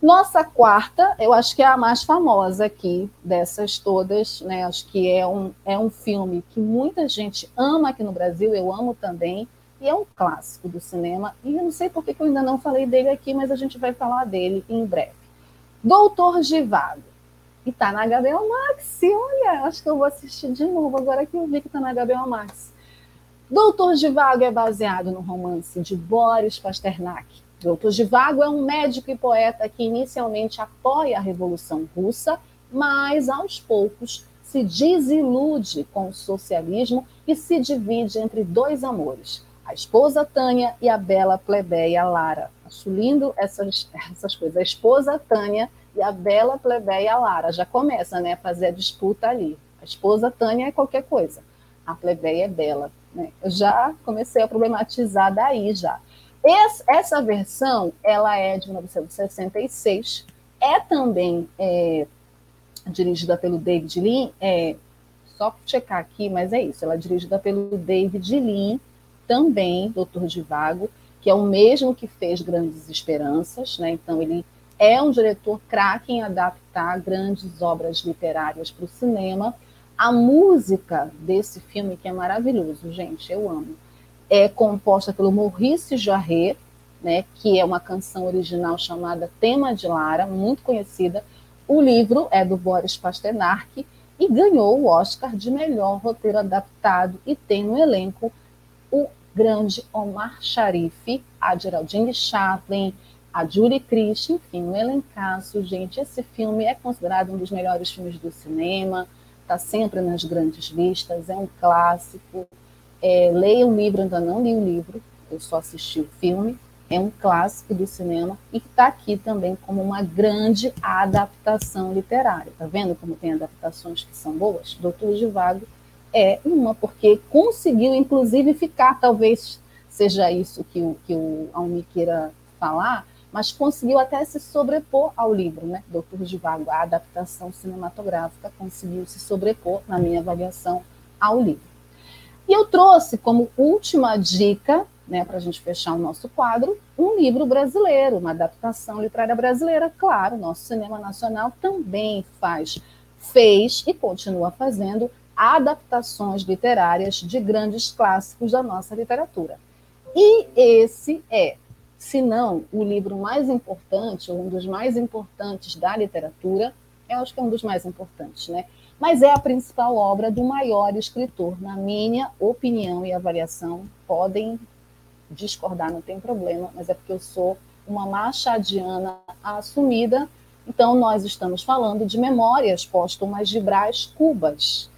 Nossa quarta, eu acho que é a mais famosa aqui dessas todas, né? Acho que é um, é um filme que muita gente ama aqui no Brasil, eu amo também, e é um clássico do cinema. E eu não sei por que eu ainda não falei dele aqui, mas a gente vai falar dele em breve. Doutor Givago. E tá na HBO Max, olha, acho que eu vou assistir de novo agora que eu vi que tá na HBO Max. Doutor Givago é baseado no romance de Boris Pasternak, Doutor Givago é um médico e poeta que inicialmente apoia a Revolução Russa, mas aos poucos se desilude com o socialismo e se divide entre dois amores, a esposa Tânia e a bela plebeia Lara. Acho lindo essas, essas coisas. A esposa Tânia e a bela plebeia Lara. Já começa né, a fazer a disputa ali. A esposa Tânia é qualquer coisa, a plebeia é bela. Né? Eu já comecei a problematizar daí já. Esse, essa versão, ela é de 1966, é também é, dirigida pelo David Lean, é, só checar aqui, mas é isso, ela é dirigida pelo David Lean, também Doutor de Vago, que é o mesmo que fez Grandes Esperanças, né? então ele é um diretor craque em adaptar grandes obras literárias para o cinema. A música desse filme, que é maravilhoso, gente, eu amo é composta pelo Maurice Jarret, né, que é uma canção original chamada Tema de Lara, muito conhecida. O livro é do Boris Pasternak e ganhou o Oscar de melhor roteiro adaptado e tem no elenco o grande Omar Sharif, a Geraldine Chaplin, a Julie Christie, enfim, um elencaço, gente. Esse filme é considerado um dos melhores filmes do cinema, está sempre nas grandes listas, é um clássico, é, leia o livro, ainda não li o livro, eu só assisti o filme, é um clássico do cinema e está aqui também como uma grande adaptação literária. Tá vendo como tem adaptações que são boas? Doutor de Vago é uma, porque conseguiu, inclusive, ficar, talvez seja isso que o, que o Almi queira falar, mas conseguiu até se sobrepor ao livro, né? Doutor de Vago, a adaptação cinematográfica conseguiu se sobrepor, na minha avaliação, ao livro. E eu trouxe como última dica, né, para a gente fechar o nosso quadro, um livro brasileiro, uma adaptação literária brasileira. Claro, nosso cinema nacional também faz, fez e continua fazendo adaptações literárias de grandes clássicos da nossa literatura. E esse é, se não o livro mais importante, ou um dos mais importantes da literatura, eu acho que é um dos mais importantes, né? mas é a principal obra do maior escritor. Na minha opinião e avaliação, podem discordar, não tem problema, mas é porque eu sou uma machadiana assumida. Então, nós estamos falando de Memórias Póstumas de Brás Cubas.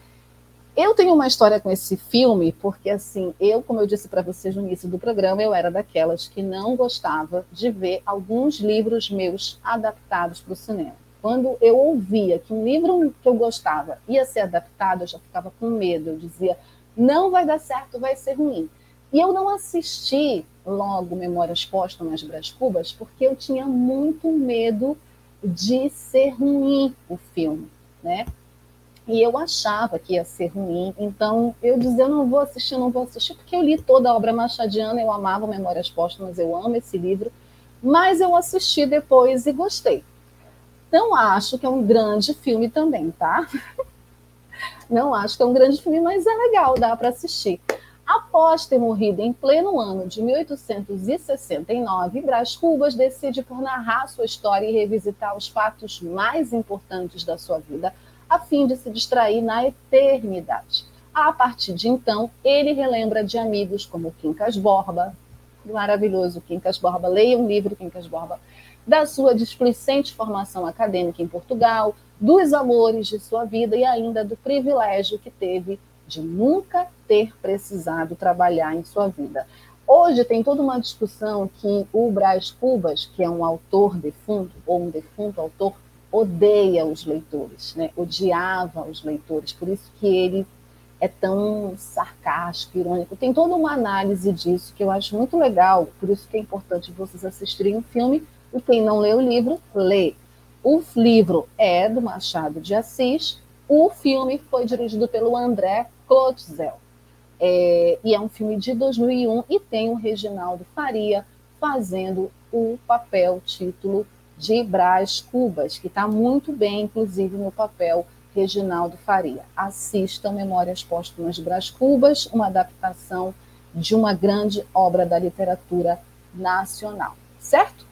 Eu tenho uma história com esse filme, porque, assim, eu, como eu disse para vocês no início do programa, eu era daquelas que não gostava de ver alguns livros meus adaptados para o cinema. Quando eu ouvia que um livro que eu gostava ia ser adaptado, eu já ficava com medo. Eu dizia, não vai dar certo, vai ser ruim. E eu não assisti logo Memórias Póstumas Brás Cubas, porque eu tinha muito medo de ser ruim o filme, né? E eu achava que ia ser ruim, então eu dizia, eu não vou assistir, não vou assistir, porque eu li toda a obra machadiana, eu amava Memórias Póstumas, eu amo esse livro, mas eu assisti depois e gostei. Não acho que é um grande filme também, tá? Não acho que é um grande filme, mas é legal, dá para assistir. Após ter morrido em pleno ano de 1869, Brás Cubas decide por narrar sua história e revisitar os fatos mais importantes da sua vida, a fim de se distrair na eternidade. A partir de então, ele relembra de amigos como Quincas Borba, maravilhoso Quincas Borba, leia um livro Quincas Borba, da sua displicente formação acadêmica em Portugal, dos amores de sua vida e ainda do privilégio que teve de nunca ter precisado trabalhar em sua vida. Hoje tem toda uma discussão que o Brás Cubas, que é um autor defunto, ou um defunto autor, odeia os leitores, né? odiava os leitores, por isso que ele é tão sarcástico, irônico. Tem toda uma análise disso que eu acho muito legal, por isso que é importante vocês assistirem o filme, e quem não lê o livro, lê. O livro é do Machado de Assis, o filme foi dirigido pelo André Clotzel. É, e é um filme de 2001 e tem o Reginaldo Faria fazendo o papel título de Brás Cubas, que está muito bem, inclusive, no papel Reginaldo Faria. Assistam Memórias Póstumas de Brás Cubas, uma adaptação de uma grande obra da literatura nacional, certo?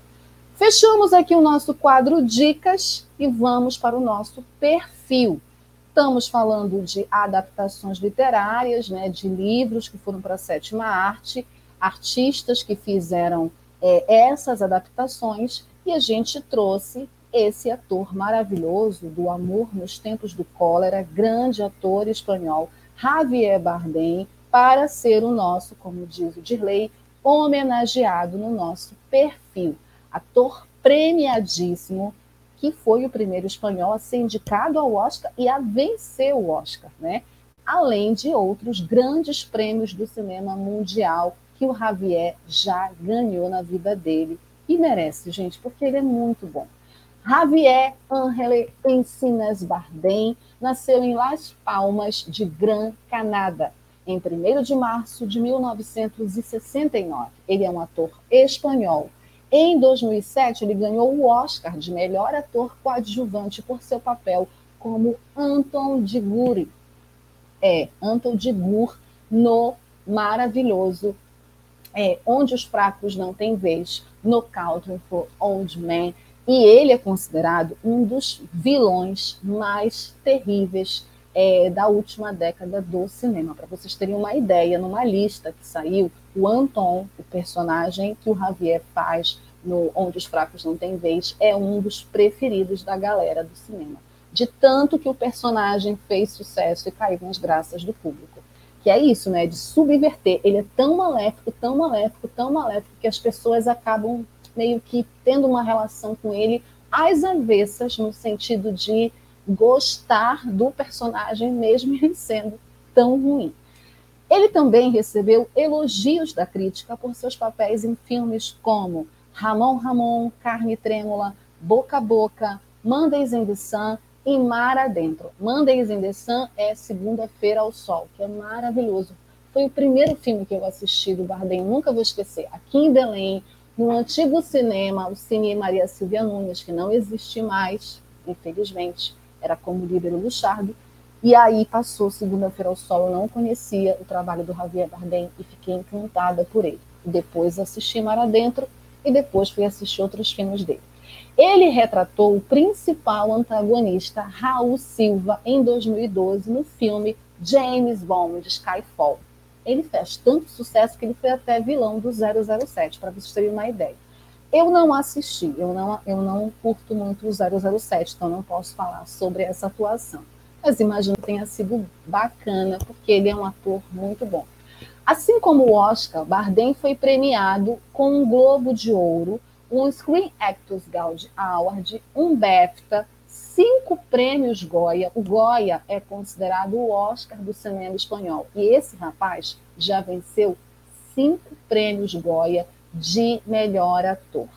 Fechamos aqui o nosso quadro Dicas e vamos para o nosso perfil. Estamos falando de adaptações literárias, né, de livros que foram para a sétima arte, artistas que fizeram é, essas adaptações, e a gente trouxe esse ator maravilhoso do Amor nos Tempos do Cólera, grande ator espanhol, Javier Bardem, para ser o nosso, como diz o Dirley, homenageado no nosso perfil. Ator premiadíssimo, que foi o primeiro espanhol a ser indicado ao Oscar e a vencer o Oscar, né? Além de outros grandes prêmios do cinema mundial que o Javier já ganhou na vida dele. E merece, gente, porque ele é muito bom. Javier Angele Encinas Bardem nasceu em Las Palmas de Gran Canadá, em 1 de março de 1969. Ele é um ator espanhol em 2007, ele ganhou o Oscar de melhor ator coadjuvante por seu papel como Anton Digur. É, Anton Digur no maravilhoso é, Onde os Fracos Não Têm Vez, no Country for Old Men. E ele é considerado um dos vilões mais terríveis é, da última década do cinema. Para vocês terem uma ideia, numa lista que saiu, o Anton, o personagem que o Javier faz no Onde os Fracos Não Têm Vez, é um dos preferidos da galera do cinema. De tanto que o personagem fez sucesso e caiu nas graças do público. Que é isso, né? De subverter. Ele é tão maléfico, tão maléfico, tão maléfico, que as pessoas acabam meio que tendo uma relação com ele às avessas, no sentido de gostar do personagem, mesmo ele sendo tão ruim. Ele também recebeu elogios da crítica por seus papéis em filmes como Ramon Ramon, Carne Trêmula, Boca a Boca, Mondays in the Sun e Mar Adentro. Mondays in the Sun é Segunda-feira ao Sol, que é maravilhoso. Foi o primeiro filme que eu assisti do Bardem, nunca vou esquecer. Aqui em Belém, no antigo cinema, o Cine Maria Silvia Nunes, que não existe mais, infelizmente era como líder Luchardo, e aí passou Segunda-feira ao Sol, eu não conhecia o trabalho do Javier Bardem e fiquei encantada por ele. Depois assisti Mar Adentro e depois fui assistir outros filmes dele. Ele retratou o principal antagonista, Raul Silva, em 2012, no filme James Bond, Skyfall. Ele fez tanto sucesso que ele foi até vilão do 007, para vocês terem uma ideia. Eu não assisti, eu não, eu não curto muito o 007, então não posso falar sobre essa atuação. Mas imagino que tenha sido bacana, porque ele é um ator muito bom. Assim como o Oscar, Bardem foi premiado com um Globo de Ouro, um Screen Actors Guild Award, um BAFTA, cinco prêmios Goya. O Goya é considerado o Oscar do cinema espanhol. E esse rapaz já venceu cinco prêmios Goya de melhor ator.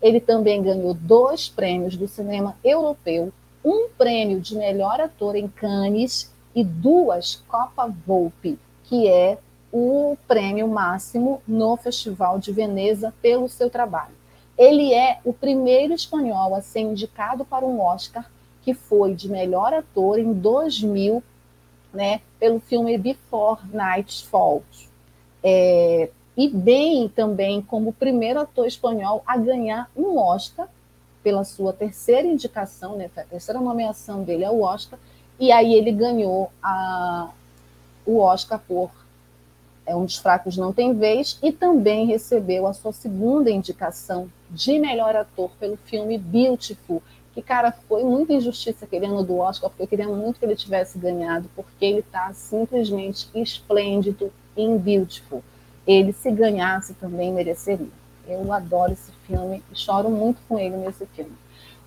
Ele também ganhou dois prêmios do cinema europeu, um prêmio de melhor ator em Cannes e duas Copa Volpe, que é o prêmio máximo no Festival de Veneza pelo seu trabalho. Ele é o primeiro espanhol a ser indicado para um Oscar, que foi de melhor ator em 2000, né, pelo filme Before Night Falls. É, e bem também como o primeiro ator espanhol a ganhar um Oscar pela sua terceira indicação, né, a terceira nomeação dele ao Oscar, e aí ele ganhou a, o Oscar por é um dos fracos não tem vez e também recebeu a sua segunda indicação de melhor ator pelo filme Beautiful, que cara foi muita injustiça querendo do Oscar, porque eu queria muito que ele tivesse ganhado, porque ele está simplesmente esplêndido em Beautiful. Ele se ganhasse também mereceria. Eu adoro esse filme e choro muito com ele nesse filme.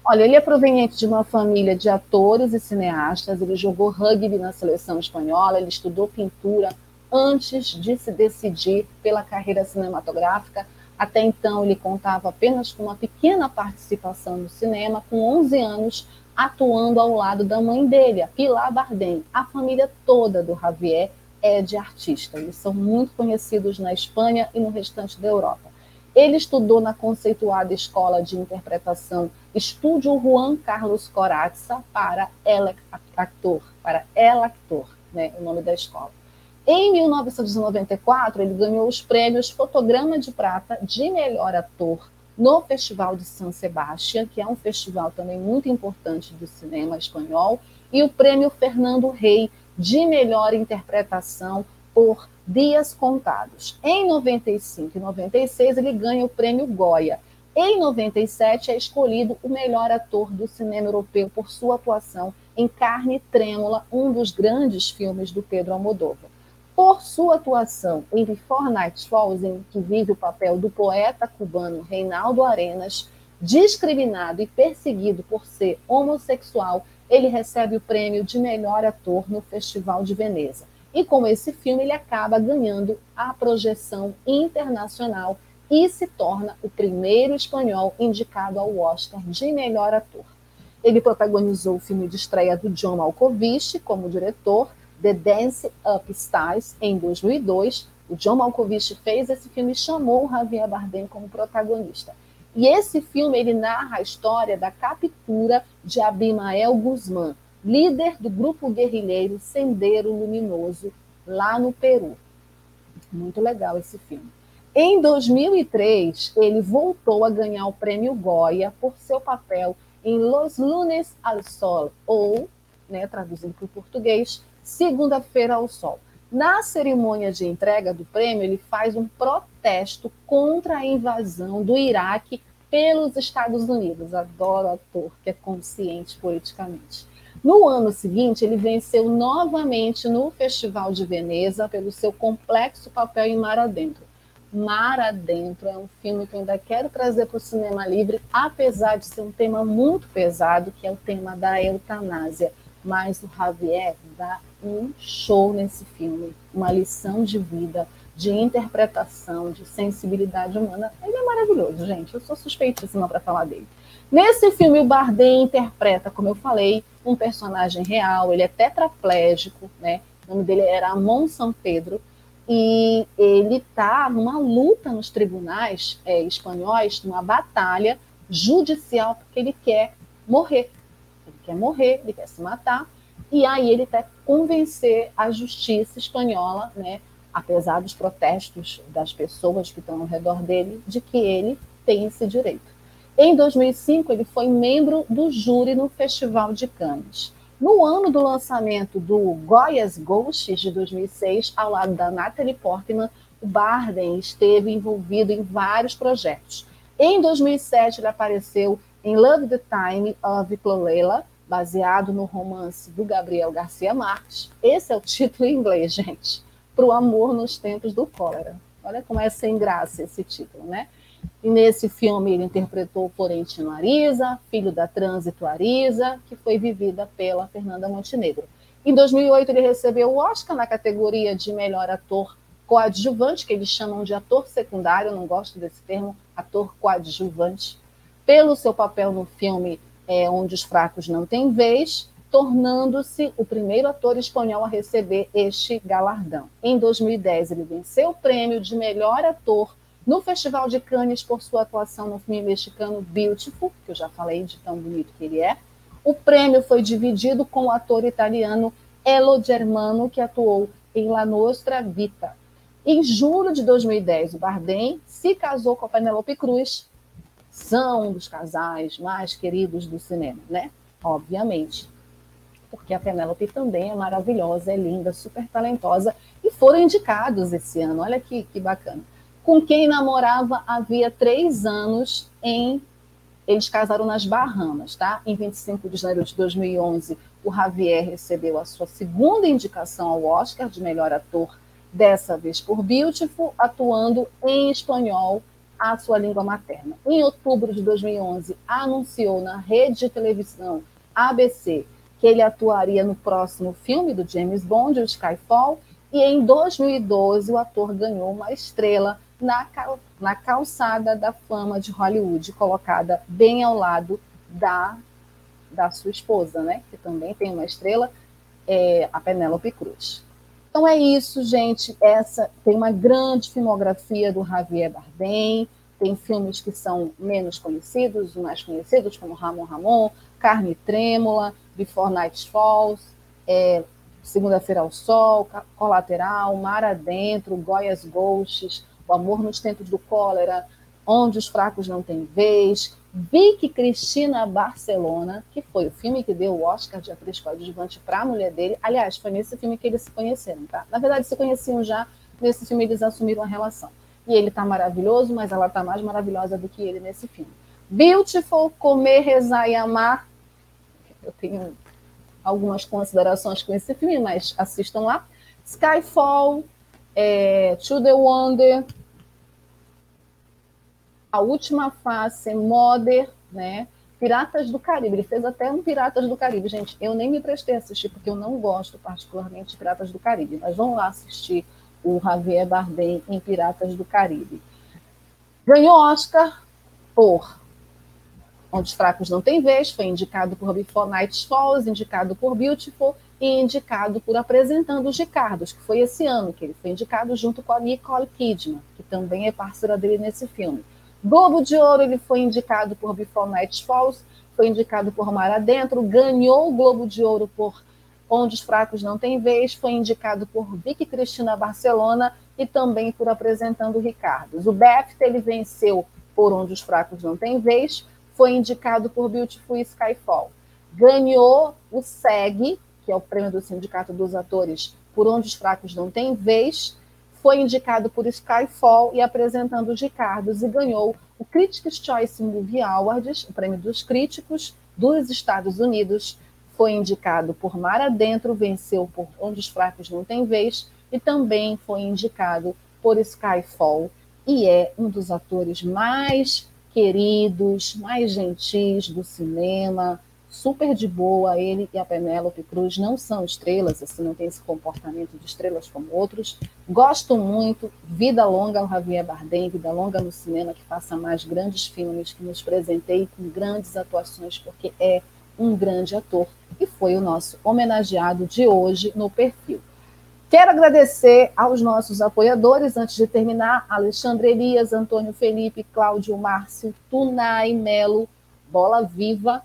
Olha, ele é proveniente de uma família de atores e cineastas. Ele jogou rugby na seleção espanhola, ele estudou pintura antes de se decidir pela carreira cinematográfica. Até então, ele contava apenas com uma pequena participação no cinema, com 11 anos, atuando ao lado da mãe dele, a Pilar Bardem. A família toda do Javier é de artista. Eles são muito conhecidos na Espanha e no restante da Europa. Ele estudou na conceituada escola de interpretação Estúdio Juan Carlos Corazza para El Actor, para El Actor, né, o nome da escola. Em 1994, ele ganhou os prêmios Fotograma de Prata de melhor ator no Festival de San Sebastián, que é um festival também muito importante do cinema espanhol, e o prêmio Fernando Rey de melhor interpretação por Dias Contados. Em 95 e 96, ele ganha o prêmio Goya. Em 97, é escolhido o melhor ator do cinema europeu por sua atuação em Carne Trêmula, um dos grandes filmes do Pedro Almodóvar. Por sua atuação em Before Night Falls, em que vive o papel do poeta cubano Reinaldo Arenas, discriminado e perseguido por ser homossexual, ele recebe o prêmio de melhor ator no Festival de Veneza. E com esse filme, ele acaba ganhando a projeção internacional e se torna o primeiro espanhol indicado ao Oscar de melhor ator. Ele protagonizou o filme de estreia do John Malkovich como diretor, The Dance Up Stars, em 2002. O John Malkovich fez esse filme e chamou o Javier Bardem como protagonista. E esse filme ele narra a história da captura de Abimael Guzmán, líder do grupo guerrilheiro Sendero Luminoso, lá no Peru. Muito legal esse filme. Em 2003, ele voltou a ganhar o prêmio Goya por seu papel em Los Lunes al Sol, ou, né, traduzindo para o português, Segunda-feira ao Sol. Na cerimônia de entrega do prêmio, ele faz um protesto contra a invasão do Iraque pelos Estados Unidos. Adoro ator que é consciente politicamente. No ano seguinte, ele venceu novamente no Festival de Veneza pelo seu complexo papel em Mar Adentro. Mar Adentro é um filme que eu ainda quero trazer para o cinema livre, apesar de ser um tema muito pesado, que é o tema da eutanásia. Mas o Javier dá um show nesse filme, uma lição de vida, de interpretação, de sensibilidade humana. Ele é maravilhoso, gente. Eu sou suspeitíssima para falar dele. Nesse filme, o Bardem interpreta, como eu falei, um personagem real, ele é tetraplégico, né? O nome dele era Amon São Pedro, e ele está numa luta nos tribunais é, espanhóis, numa batalha judicial, porque ele quer morrer. Ele quer morrer, ele quer se matar, e aí ele quer convencer a justiça espanhola, né, apesar dos protestos das pessoas que estão ao redor dele, de que ele tem esse direito. Em 2005, ele foi membro do júri no Festival de Cannes. No ano do lançamento do Goiás Ghosts de 2006, ao lado da Natalie Portman, o Barden esteve envolvido em vários projetos. Em 2007, ele apareceu em Love the Time of Clolela, baseado no romance do Gabriel Garcia Marques. Esse é o título em inglês, gente. Para o amor nos tempos do cólera. Olha como é sem graça esse título, né? E nesse filme ele interpretou Florentino Ariza, filho da Trânsito Ariza, que foi vivida pela Fernanda Montenegro. Em 2008 ele recebeu o Oscar na categoria de melhor ator coadjuvante, que eles chamam de ator secundário, não gosto desse termo, ator coadjuvante, pelo seu papel no filme é, Onde os Fracos Não Têm Vez, tornando-se o primeiro ator espanhol a receber este galardão. Em 2010, ele venceu o prêmio de melhor ator no Festival de Cannes por sua atuação no filme mexicano Beautiful, que eu já falei de tão bonito que ele é. O prêmio foi dividido com o ator italiano Elo Germano, que atuou em La Nostra Vita. Em julho de 2010, o Bardem se casou com a Penelope Cruz. São um dos casais mais queridos do cinema, né? Obviamente porque a Penélope também é maravilhosa, é linda, super talentosa, e foram indicados esse ano, olha que, que bacana. Com quem namorava havia três anos em. Eles casaram nas Bahamas, tá? Em 25 de janeiro de 2011, o Javier recebeu a sua segunda indicação ao Oscar de melhor ator, dessa vez por Beautiful, atuando em espanhol, a sua língua materna. Em outubro de 2011, anunciou na rede de televisão ABC que ele atuaria no próximo filme do James Bond, o Skyfall, e em 2012 o ator ganhou uma estrela na, cal na calçada da fama de Hollywood, colocada bem ao lado da, da sua esposa, né? que também tem uma estrela, é, a Penélope Cruz. Então é isso, gente. Essa tem uma grande filmografia do Javier Bardem. Tem filmes que são menos conhecidos, mais conhecidos, como Ramon Ramon, Carne Trêmula, Before Night Falls, é, Segunda-feira ao Sol, Colateral, Mar Adentro, Goias Ghosts, O Amor nos Tempos do Cólera, Onde os Fracos Não Têm Vez, Vicky Cristina Barcelona, que foi o filme que deu o Oscar de atriz coadjuvante para a mulher dele. Aliás, foi nesse filme que eles se conheceram, tá? Na verdade, se conheciam já, nesse filme eles assumiram a relação. E ele tá maravilhoso, mas ela tá mais maravilhosa do que ele nesse filme. Beautiful, Comer, Rezar e Amar, eu tenho algumas considerações com esse filme, mas assistam lá. Skyfall, é, To the Wonder, A Última Face, Mother, né? Piratas do Caribe. Ele fez até um Piratas do Caribe. Gente, eu nem me prestei a assistir, porque eu não gosto particularmente de Piratas do Caribe. Mas vamos lá assistir o Javier Bardem em Piratas do Caribe. Ganhou Oscar por Onde os Fracos Não Têm Vez, foi indicado por Before Night Falls, indicado por Beautiful e indicado por Apresentando os Ricardos, que foi esse ano que ele foi indicado junto com a Nicole Kidman, que também é parceira dele nesse filme. Globo de Ouro, ele foi indicado por Before Night Falls, foi indicado por Mar Adentro, ganhou o Globo de Ouro por Onde os Fracos Não Têm Vez, foi indicado por Vicky Cristina Barcelona e também por Apresentando Ricardos. O BEFTA, ele venceu por Onde os Fracos Não Têm Vez, foi indicado por Beautiful Skyfall. Ganhou o SEG, que é o prêmio do Sindicato dos Atores, por onde os fracos não têm vez, foi indicado por Skyfall e apresentando os Ricardos e ganhou o Critics' Choice Movie Awards, o prêmio dos críticos dos Estados Unidos, foi indicado por Mar Adentro, venceu por Onde os Fracos Não Têm Vez e também foi indicado por Skyfall e é um dos atores mais queridos, mais gentis do cinema, super de boa. Ele e a Penélope Cruz não são estrelas, assim, não tem esse comportamento de estrelas como outros. Gosto muito, vida longa ao Javier Bardem, vida longa no cinema, que faça mais grandes filmes, que nos presenteie com grandes atuações, porque é um grande ator e foi o nosso homenageado de hoje no perfil. Quero agradecer aos nossos apoiadores, antes de terminar, Alexandre Elias, Antônio Felipe, Cláudio Márcio, Tunai Melo, Bola Viva,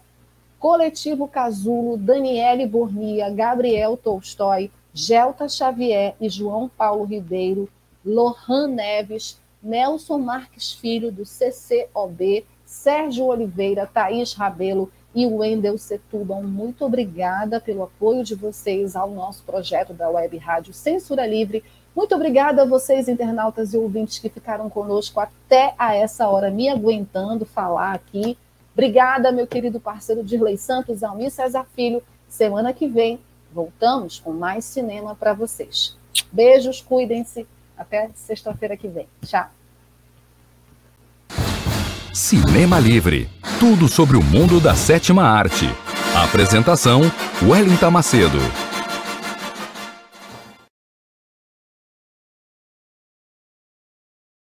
Coletivo Casulo, Daniele Bornia, Gabriel Tolstói, Gelta Xavier e João Paulo Ribeiro, Lohan Neves, Nelson Marques Filho, do CCOB, Sérgio Oliveira, Thaís Rabelo, e Wendel Setúbal. Muito obrigada pelo apoio de vocês ao nosso projeto da Web Rádio Censura Livre. Muito obrigada a vocês, internautas e ouvintes que ficaram conosco até a essa hora, me aguentando falar aqui. Obrigada, meu querido parceiro Dirley Santos, Almir César Filho. Semana que vem voltamos com mais cinema para vocês. Beijos, cuidem-se. Até sexta-feira que vem. Tchau. Cinema Livre tudo sobre o mundo da sétima arte. Apresentação: Wellington Macedo.